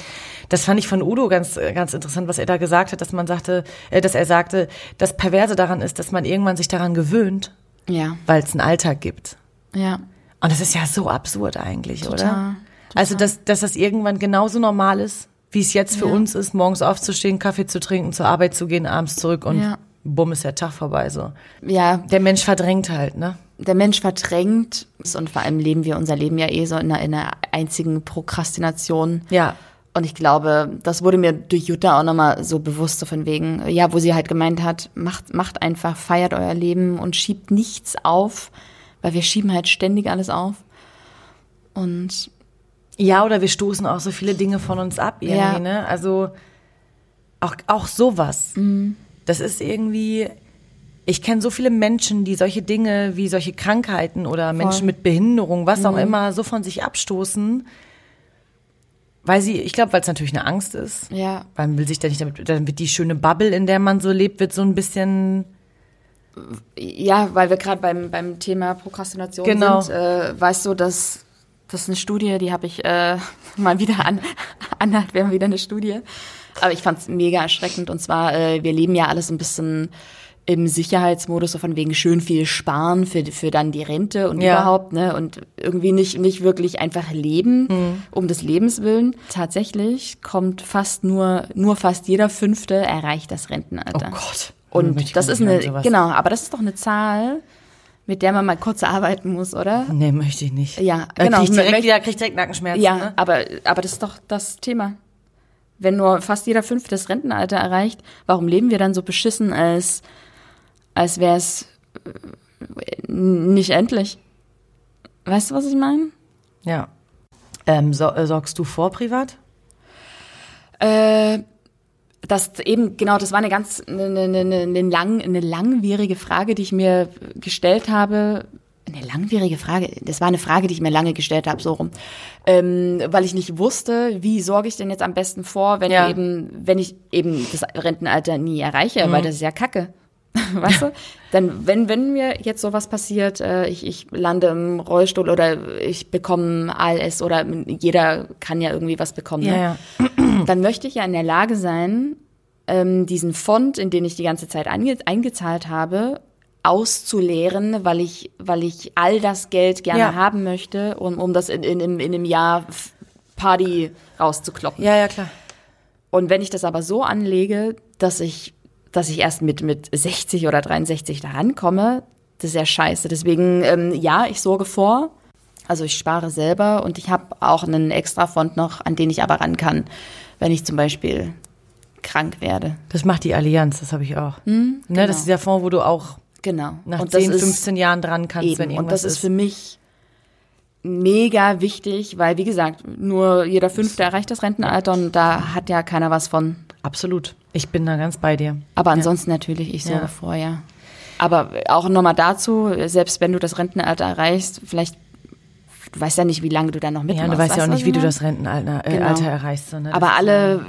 das fand ich von Udo ganz, ganz interessant, was er da gesagt hat, dass man sagte, äh, dass er sagte, das Perverse daran ist, dass man irgendwann sich daran gewöhnt, Ja, weil es einen Alltag gibt. Ja. Und das ist ja so absurd eigentlich, Total, oder? total. Also, dass, dass das irgendwann genauso normal ist, wie es jetzt für Ja. uns ist, morgens aufzustehen, Kaffee zu trinken, zur Arbeit zu gehen, abends zurück und Ja. bumm ist der Tag vorbei, so. Ja, Der Mensch verdrängt halt, ne? der Mensch verdrängt und vor allem leben wir unser Leben ja eh so in einer, in einer einzigen Prokrastination. Ja. Und ich glaube, das wurde mir durch Jutta auch nochmal so bewusst, so von wegen, ja, wo sie halt gemeint hat, macht, macht einfach, feiert euer Leben und schiebt nichts auf, weil wir schieben halt ständig alles auf. Und Ja, oder wir stoßen auch so viele Dinge von uns ab irgendwie, Ja. ne? Also auch, auch sowas. Mhm. Das ist irgendwie, ich kenne so viele Menschen, die solche Dinge wie solche Krankheiten oder Menschen mit Behinderung, was Mhm. auch immer, so von sich abstoßen. weil sie, ich glaube, weil es natürlich eine Angst ist. Ja. Weil man will sich da nicht damit, dann wird die schöne Bubble, in der man so lebt, wird so ein bisschen, Ja, weil wir gerade beim, beim Thema Prokrastination Genau. sind, äh, weißt du, dass das ist eine Studie, die habe ich äh, mal wieder an, an wir haben wieder eine Studie. Aber ich fand es mega erschreckend. Und zwar, äh, wir leben ja alles ein bisschen im Sicherheitsmodus, so von wegen schön viel sparen für, für dann die Rente und Ja. überhaupt, ne? Und irgendwie nicht, nicht wirklich einfach leben, Mhm. um des Lebens willen. Tatsächlich kommt fast nur, nur fast jeder Fünfte erreicht das oh Rentenalter. Gott. Und das ist eine, genau, aber das ist doch eine Zahl, mit der man mal kurz arbeiten muss, oder? Nee, möchte ich nicht. Ja, genau. Krieg ich direkt wieder, krieg direkt Nackenschmerzen. Ja, Ne? aber, aber das ist doch das Thema. Wenn nur fast jeder Fünfte das Rentenalter erreicht, warum leben wir dann so beschissen, als, als wäre es äh, nicht endlich? Weißt du, was ich meine? Ja. Ähm, so, äh, sorgst du vor privat? Äh, das eben, genau, das war eine ganz, eine, eine, eine, lang, eine langwierige Frage, die ich mir gestellt habe. Eine langwierige Frage, das war eine Frage, die ich mir lange gestellt habe, so rum. Ähm, weil ich nicht wusste, wie sorge ich denn jetzt am besten vor, wenn Ja. eben, wenn ich eben das Rentenalter nie erreiche, weil das ist ja Kacke. Weißt du? Dann, wenn, wenn mir jetzt sowas passiert, äh, ich, ich lande im Rollstuhl oder ich bekomme ALS oder jeder kann ja irgendwie was bekommen. ne? ja. Dann möchte ich ja in der Lage sein, ähm, diesen Fond, in den ich die ganze Zeit einge eingezahlt habe, auszuleeren, weil ich, weil ich all das Geld gerne Ja. haben möchte, um, um das in, in, in, in einem Jahr Party rauszukloppen. Ja, ja, klar. Und wenn ich das aber so anlege, dass ich, dass ich erst mit, mit 60 oder 63 da rankomme, das ist ja scheiße. Deswegen, ähm, ja, ich sorge vor. Also ich spare selber und ich habe auch einen Extrafond noch, an den ich aber ran kann, wenn ich zum Beispiel krank werde. Das macht die Allianz, das habe ich auch. ne, Das ist der Fonds, wo du auch Genau. nach und das 10, ist 15 Jahren dran kannst, eben. wenn Und irgendwas das ist für mich mega wichtig, weil wie gesagt, nur jeder Fünfte erreicht das Rentenalter und da hat ja keiner was von. Absolut. Ich bin da ganz bei dir. Aber ansonsten natürlich, ich sorge Ja. vor, ja. Aber auch nochmal dazu, selbst wenn du das Rentenalter erreichst, vielleicht, du weißt ja nicht, wie lange du da noch Ja, mitmachst. und du weißt ja auch nicht, ich wie du das Rentenalter äh, Genau. Erreichst. So, ne? Aber alle,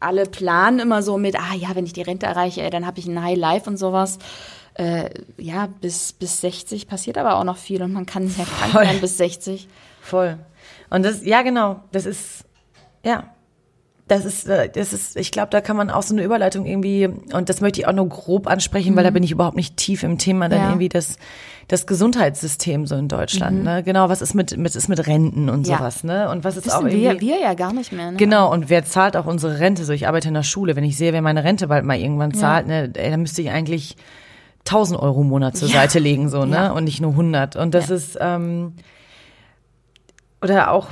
alle planen immer so mit, ah ja, wenn ich die Rente erreiche, ey, dann habe ich ein High Life und sowas. Äh, ja, bis, bis 60 passiert aber auch noch viel und man kann mehr krank Voll. werden bis 60. Voll. Und das, ja, genau, das ist, ja, das ist, äh, das ist, ich glaube, da kann man auch so eine Überleitung irgendwie, und das möchte ich auch nur grob ansprechen, weil da bin ich überhaupt nicht tief im Thema, dann Mhm. Ja. irgendwie das, das Gesundheitssystem so in Deutschland, ne? Genau, was ist mit, mit, ist mit Renten und Mhm. Ja. sowas, ne? Und was ist auch Wissen irgendwie. wir, wir ja gar nicht mehr. Ne? Genau, und wer zahlt auch unsere Rente? So, ich arbeite in der Schule. Wenn ich sehe, wer meine Rente bald mal irgendwann zahlt, ne, ey, dann müsste ich eigentlich 1000 Euro im Monat zur Ja. Seite legen, so, ne? Ja. Und nicht nur 100. Und das Ja. ist, ähm, oder auch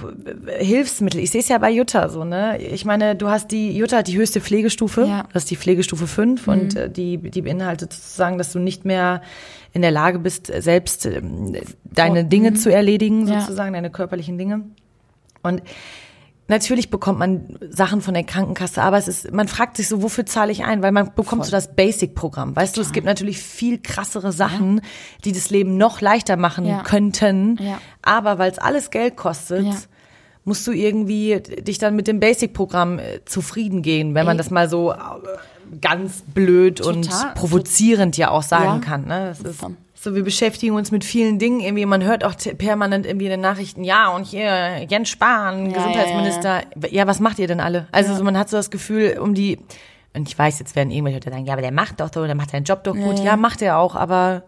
äh, Hilfsmittel. Ich sehe es ja bei Jutta so, ne? Ich meine, du hast die, Jutta hat die höchste Pflegestufe. Ja. Das ist die Pflegestufe 5 und äh, die, die beinhaltet sozusagen, dass du nicht mehr in der Lage bist, selbst ähm, deine Dinge zu erledigen, Ja. sozusagen, deine körperlichen Dinge. Und natürlich bekommt man Sachen von der Krankenkasse, aber es ist, man fragt sich so, wofür zahle ich ein? Weil man bekommt so das Basic-Programm. Weißt du, es gibt natürlich viel krassere Sachen, die das Leben noch leichter machen Ja. könnten. Ja. Aber weil es alles Geld kostet, Ja. musst du irgendwie dich dann mit dem Basic-Programm äh, zufrieden gehen, wenn man das mal so äh, ganz blöd und Total. provozierend ja auch sagen Ja. kann. Ne? Das ist so, wir beschäftigen uns mit vielen Dingen. Irgendwie, man hört auch permanent irgendwie in den Nachrichten, ja, und hier Jens Spahn, Ja, Gesundheitsminister. Ja, was macht ihr denn alle? Also so, man hat so das Gefühl, um die, und ich weiß, jetzt werden irgendwelche Leute sagen, ja, aber der macht doch so, der macht seinen Job doch gut. ja. Ja, macht er auch, aber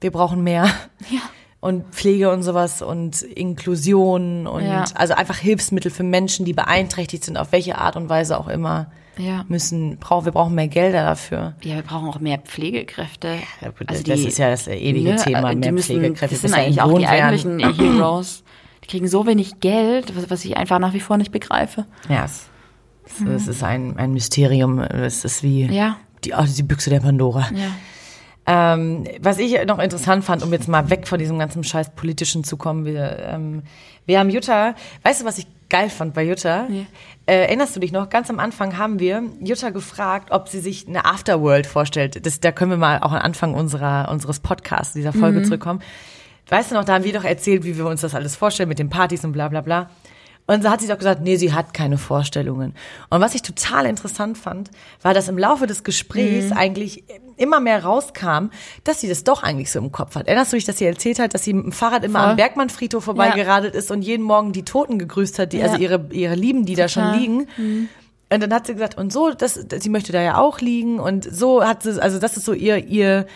wir brauchen mehr. Ja. Und Pflege und sowas und Inklusion und Ja. also einfach Hilfsmittel für Menschen, die beeinträchtigt sind, auf welche Art und Weise auch immer Ja. müssen, brauchen, wir brauchen mehr Gelder dafür. Ja, wir brauchen auch mehr Pflegekräfte. das ist ja das ewige Thema, äh, die mehr müssen, Pflegekräfte, Das sind ja eigentlich auch die entlohnt werden. eigentlichen Heroes. Die kriegen so wenig Geld, was, was ich einfach nach wie vor nicht begreife. Ja, es, es, es ist ein, ein Mysterium. Es ist wie Ja. die, oh, die Büchse der Pandora. Ja. Ähm, was ich noch interessant fand, um jetzt mal weg von diesem ganzen Scheiß Politischen zu kommen, wir, ähm, wir haben Jutta, weißt du, was ich geil fand bei Jutta? Nee. Äh, erinnerst du dich noch? Ganz am Anfang haben wir Jutta gefragt, ob sie sich eine Afterworld vorstellt. Das, da können wir mal auch am Anfang unserer, unseres Podcasts, dieser Folge zurückkommen. Weißt du noch, da haben wir doch erzählt, wie wir uns das alles vorstellen mit den Partys und bla bla bla. Und so hat sie doch gesagt, nee, sie hat keine Vorstellungen. Und was ich total interessant fand, war, dass im Laufe des Gesprächs eigentlich immer mehr rauskam, dass sie das doch eigentlich so im Kopf hat. Erinnerst du dich, dass sie erzählt hat, dass sie mit dem Fahrrad immer Voll. am Bergmannfriedhof vorbeigeradelt ist und jeden Morgen die Toten gegrüßt hat, die, also Ja. ihre, ihre Lieben, die da schon Total. liegen. Und dann hat sie gesagt, und so, das, sie möchte da ja auch liegen und so hat sie, also das ist so ihr, ihr,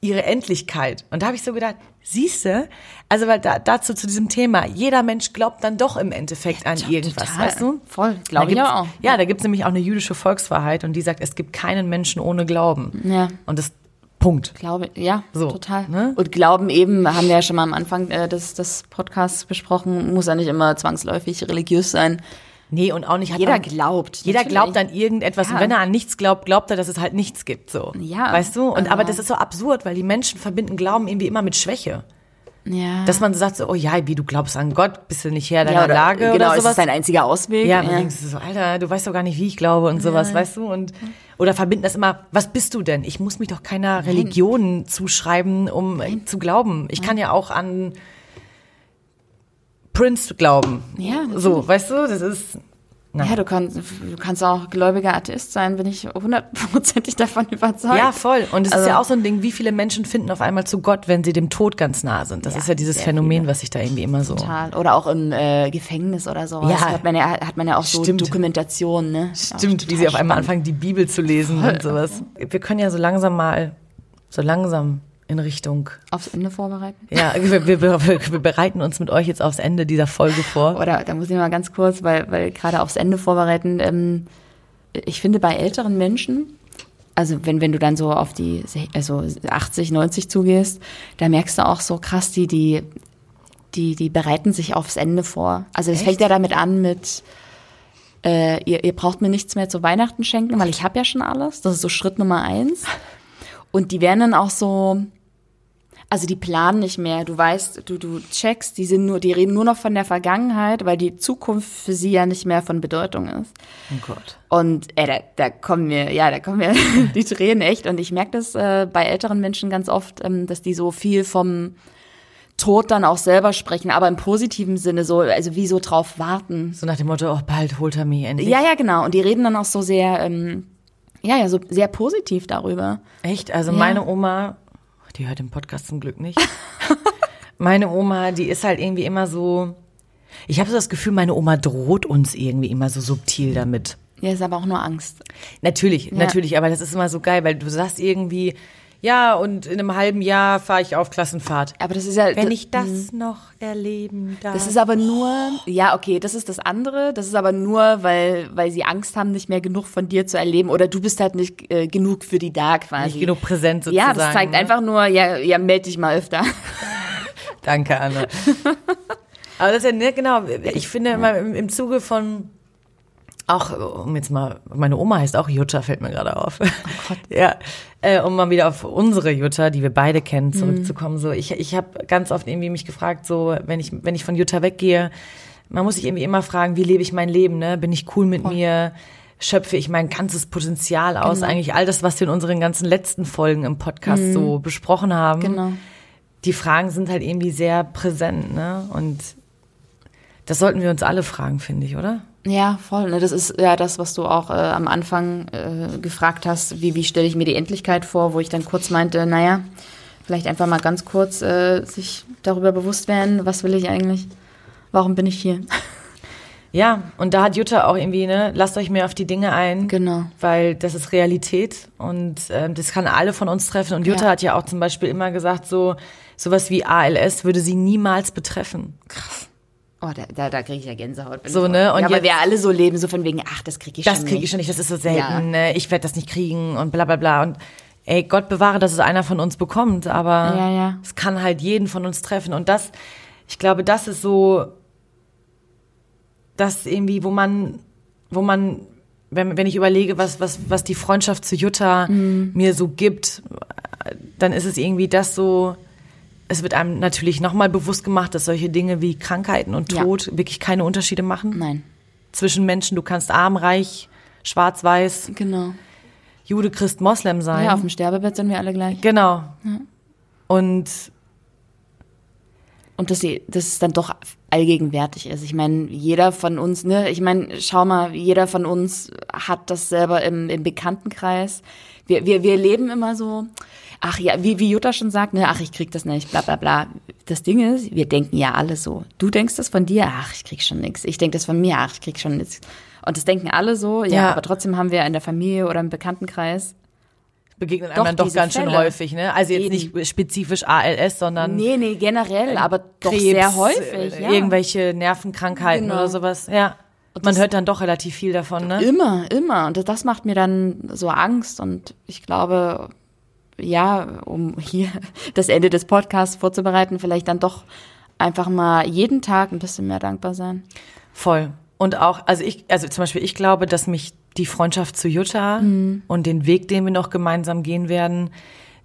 ihre Endlichkeit. Und da habe ich so gedacht, siehste, also weil da, dazu zu diesem Thema, jeder Mensch glaubt dann doch im Endeffekt an irgendwas, total. weißt du? Voll, glaube ich auch. Ja, da gibt's nämlich auch eine jüdische Volkswahrheit und die sagt, es gibt keinen Menschen ohne Glauben. Ja. Und das Punkt. Glaube, ja, So, total. ne? Und Glauben eben, haben wir ja schon mal am Anfang äh, des, des Podcasts besprochen, muss ja nicht immer zwangsläufig religiös sein. Nee, und auch nicht hat Jeder man, glaubt. Jeder natürlich. glaubt an irgendetwas Ja. und wenn er an nichts glaubt, glaubt er, dass es halt nichts gibt, so. Ja, Weißt du? Und also- aber das ist so absurd, weil die Menschen verbinden Glauben irgendwie immer mit Schwäche. Ja. Dass man so sagt so, oh ja, wie du glaubst an Gott, bist du nicht Herr deiner ja, oder, Lage genau, oder sowas. ist dein einziger Ausweg. ja, man denkst du so, Alter, du weißt doch gar nicht, wie ich glaube und sowas, weißt du? Und oder verbinden das immer, was bist du denn? Ich muss mich doch keiner Religion zuschreiben, um äh, zu glauben. Ich kann ja auch an Prince glauben. Ja, so, weißt du, das ist Ja, du kannst, du kannst auch gläubiger Atheist sein, bin ich hundertprozentig davon überzeugt. Ja, voll. Und es ist Also- ja auch so ein Ding, wie viele Menschen finden auf einmal zu Gott, wenn sie dem Tod ganz nah sind. Das Ja, ist ja dieses Phänomen, was sich da irgendwie immer so. Total. Oder auch im äh, Gefängnis oder sowas. Ja. Hat man ja, hat man ja auch so Stimmt. Dokumentationen, ne? Stimmt, wie sie auf einmal anfangen, die Bibel zu lesen und sowas. Wir können ja so langsam mal, so langsam in Richtung. Aufs Ende vorbereiten. Ja, wir, wir, wir, bereiten uns mit euch jetzt aufs Ende dieser Folge vor. Oder da muss ich mal ganz kurz, weil, weil gerade aufs Ende vorbereiten, ähm, ich finde bei älteren Menschen, also wenn, wenn du dann so auf die also 80, 90 zugehst, da merkst du auch so krass, die, die, die, die bereiten sich aufs Ende vor. Also es fängt ja damit an mit, äh, ihr, ihr braucht mir nichts mehr zu Weihnachten schenken, weil ich habe ja schon alles. Das ist so Schritt Nummer eins. Und die werden dann auch so, also die planen nicht mehr. Du weißt, du, du checkst, die sind nur, die reden nur noch von der Vergangenheit, weil die Zukunft für sie ja nicht mehr von Bedeutung ist. Oh Gott. Und ey, da, da kommen mir, ja, da kommen mir die Tränen echt. Und ich merke das äh, bei älteren Menschen ganz oft, ähm, dass die so viel vom Tod dann auch selber sprechen, aber im positiven Sinne so, also wie so drauf warten. So nach dem Motto, oh, bald holt er mich endlich. Ja, ja, genau. Und die reden dann auch so sehr, ähm, ja, ja, so sehr positiv darüber. Echt? Also Ja. meine Oma, die hört den Podcast zum Glück nicht. meine Oma, die ist halt irgendwie immer so. Ich habe so das Gefühl, meine Oma droht uns irgendwie immer so subtil damit. Ja, ist aber auch nur Angst. Natürlich, natürlich, aber das ist immer so geil, weil du sagst irgendwie, ja, und in einem halben Jahr fahre ich auf Klassenfahrt. Aber das ist ja. Wenn ich das noch erleben darf. Das ist aber nur, ja, okay, das ist das andere. Das ist aber nur, weil, weil sie Angst haben, nicht mehr genug von dir zu erleben oder du bist halt nicht äh, genug für die da quasi. nicht genug präsent sozusagen. ja, das zeigt ne? einfach nur, ja, ja, meld dich mal öfter. Danke, Anne. Aber das ist ja, ne, genau, ich finde immer im, im Zuge von, auch, um jetzt mal, meine Oma heißt auch Jutta, fällt mir gerade auf. Oh Gott. Ja, äh, um mal wieder auf unsere Jutta, die wir beide kennen, zurückzukommen. So, ich, ich habe ganz oft irgendwie mich gefragt, so, wenn ich, wenn ich von Jutta weggehe, man muss sich irgendwie immer fragen, wie lebe ich mein Leben, ne? Bin ich cool mit mir? Schöpfe ich mein ganzes Potenzial aus? Eigentlich all das, was wir in unseren ganzen letzten Folgen im Podcast so besprochen haben Genau. die Fragen sind halt irgendwie sehr präsent, ne? Und das sollten wir uns alle fragen, finde ich, oder? Ja, voll. Ne? Das ist ja das, was du auch äh, am Anfang äh, gefragt hast, wie, wie stelle ich mir die Endlichkeit vor, wo ich dann kurz meinte, naja, vielleicht einfach mal ganz kurz äh, sich darüber bewusst werden, was will ich eigentlich? Warum bin ich hier? Ja, und da hat Jutta auch irgendwie, ne, lasst euch mehr auf die Dinge ein. Genau. Weil das ist Realität und ähm, das kann alle von uns treffen. Und Jutta Ja. hat ja auch zum Beispiel immer gesagt, so sowas wie ALS würde sie niemals betreffen. Oh, da, da, da kriege ich ja Gänsehaut. So, ne? Und ja, jetzt- wir alle so leben, so von wegen, ach, das kriege ich Das schon kriege ich nicht. schon nicht, das ist so selten, Ja. ne? ich werde das nicht kriegen und bla bla bla. Und ey, Gott bewahre, dass es einer von uns bekommt, aber Ja, ja. es kann halt jeden von uns treffen. Und das, ich glaube, das ist so, das irgendwie, wo man, wo man, wenn, wenn ich überlege, was, was, was die Freundschaft zu Jutta Mhm. mir so gibt, dann ist es irgendwie das so, es wird einem natürlich nochmal bewusst gemacht, dass solche Dinge wie Krankheiten und Ja. Tod wirklich keine Unterschiede machen Nein, zwischen Menschen. Du kannst arm, reich, schwarz, weiß, genau. Jude, Christ, Moslem sein. Ja, auf dem Sterbebett sind wir alle gleich. genau. Und und dass sie, dass es dann doch allgegenwärtig ist. Ich meine, jeder von uns, ne, ich meine, schau mal, jeder von uns hat das selber im, im Bekanntenkreis. Wir, wir, wir leben immer so, ach ja, wie, wie Jutta schon sagt, ne, ach, ich krieg das nicht, bla bla bla. Das Ding ist, wir denken ja alle so. Du denkst das von dir, ach, ich krieg schon nix. Ich denk das von mir, ach, ich krieg schon nix. Und das denken alle so, ja, Ja. aber trotzdem haben wir in der Familie oder im Bekanntenkreis Begegnen Doch, einem dann doch ganz schön Fälle. häufig, ne? Also jetzt Eben. nicht spezifisch ALS, sondern Nee, nee, generell, aber doch Krebs, sehr häufig, äh, ja. irgendwelche Nervenkrankheiten Genau. oder sowas. Ja. Man das- hört dann doch relativ viel davon, ne? Immer, immer. Und das macht mir dann so Angst. Und ich glaube, ja, um hier das Ende des Podcasts vorzubereiten, vielleicht dann doch einfach mal jeden Tag ein bisschen mehr dankbar sein. Voll. Und auch, also ich, also zum Beispiel, ich glaube, dass mich die Freundschaft zu Jutta Mhm. und den Weg, den wir noch gemeinsam gehen werden,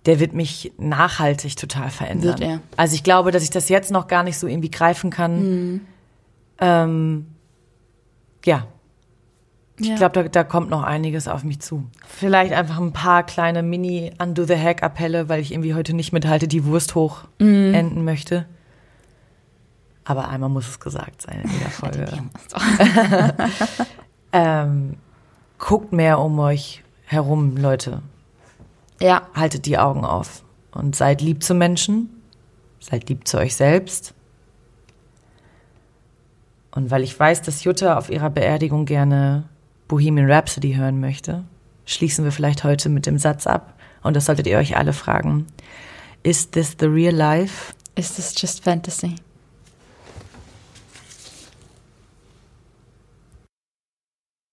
der wird mich nachhaltig total verändern. Wird er. Also ich glaube, dass ich das jetzt noch gar nicht so irgendwie greifen kann. Mhm. Ähm, ja, Ich ich glaube, da, da kommt noch einiges auf mich zu. Vielleicht einfach ein paar kleine Mini-Undo the Hack-Appelle, weil ich irgendwie heute nicht mithalte, die Wurst hoch Mhm. enden möchte. Aber einmal muss es gesagt sein in jeder Folge. ähm, guckt mehr um euch herum, Leute. ja, Haltet die Augen auf und seid lieb zu Menschen, seid lieb zu euch selbst. Und weil ich weiß, dass Jutta auf ihrer Beerdigung gerne Bohemian Rhapsody hören möchte, schließen wir vielleicht heute mit dem Satz ab. Und das solltet ihr euch alle fragen. Is this the real life? ist es just fantasy?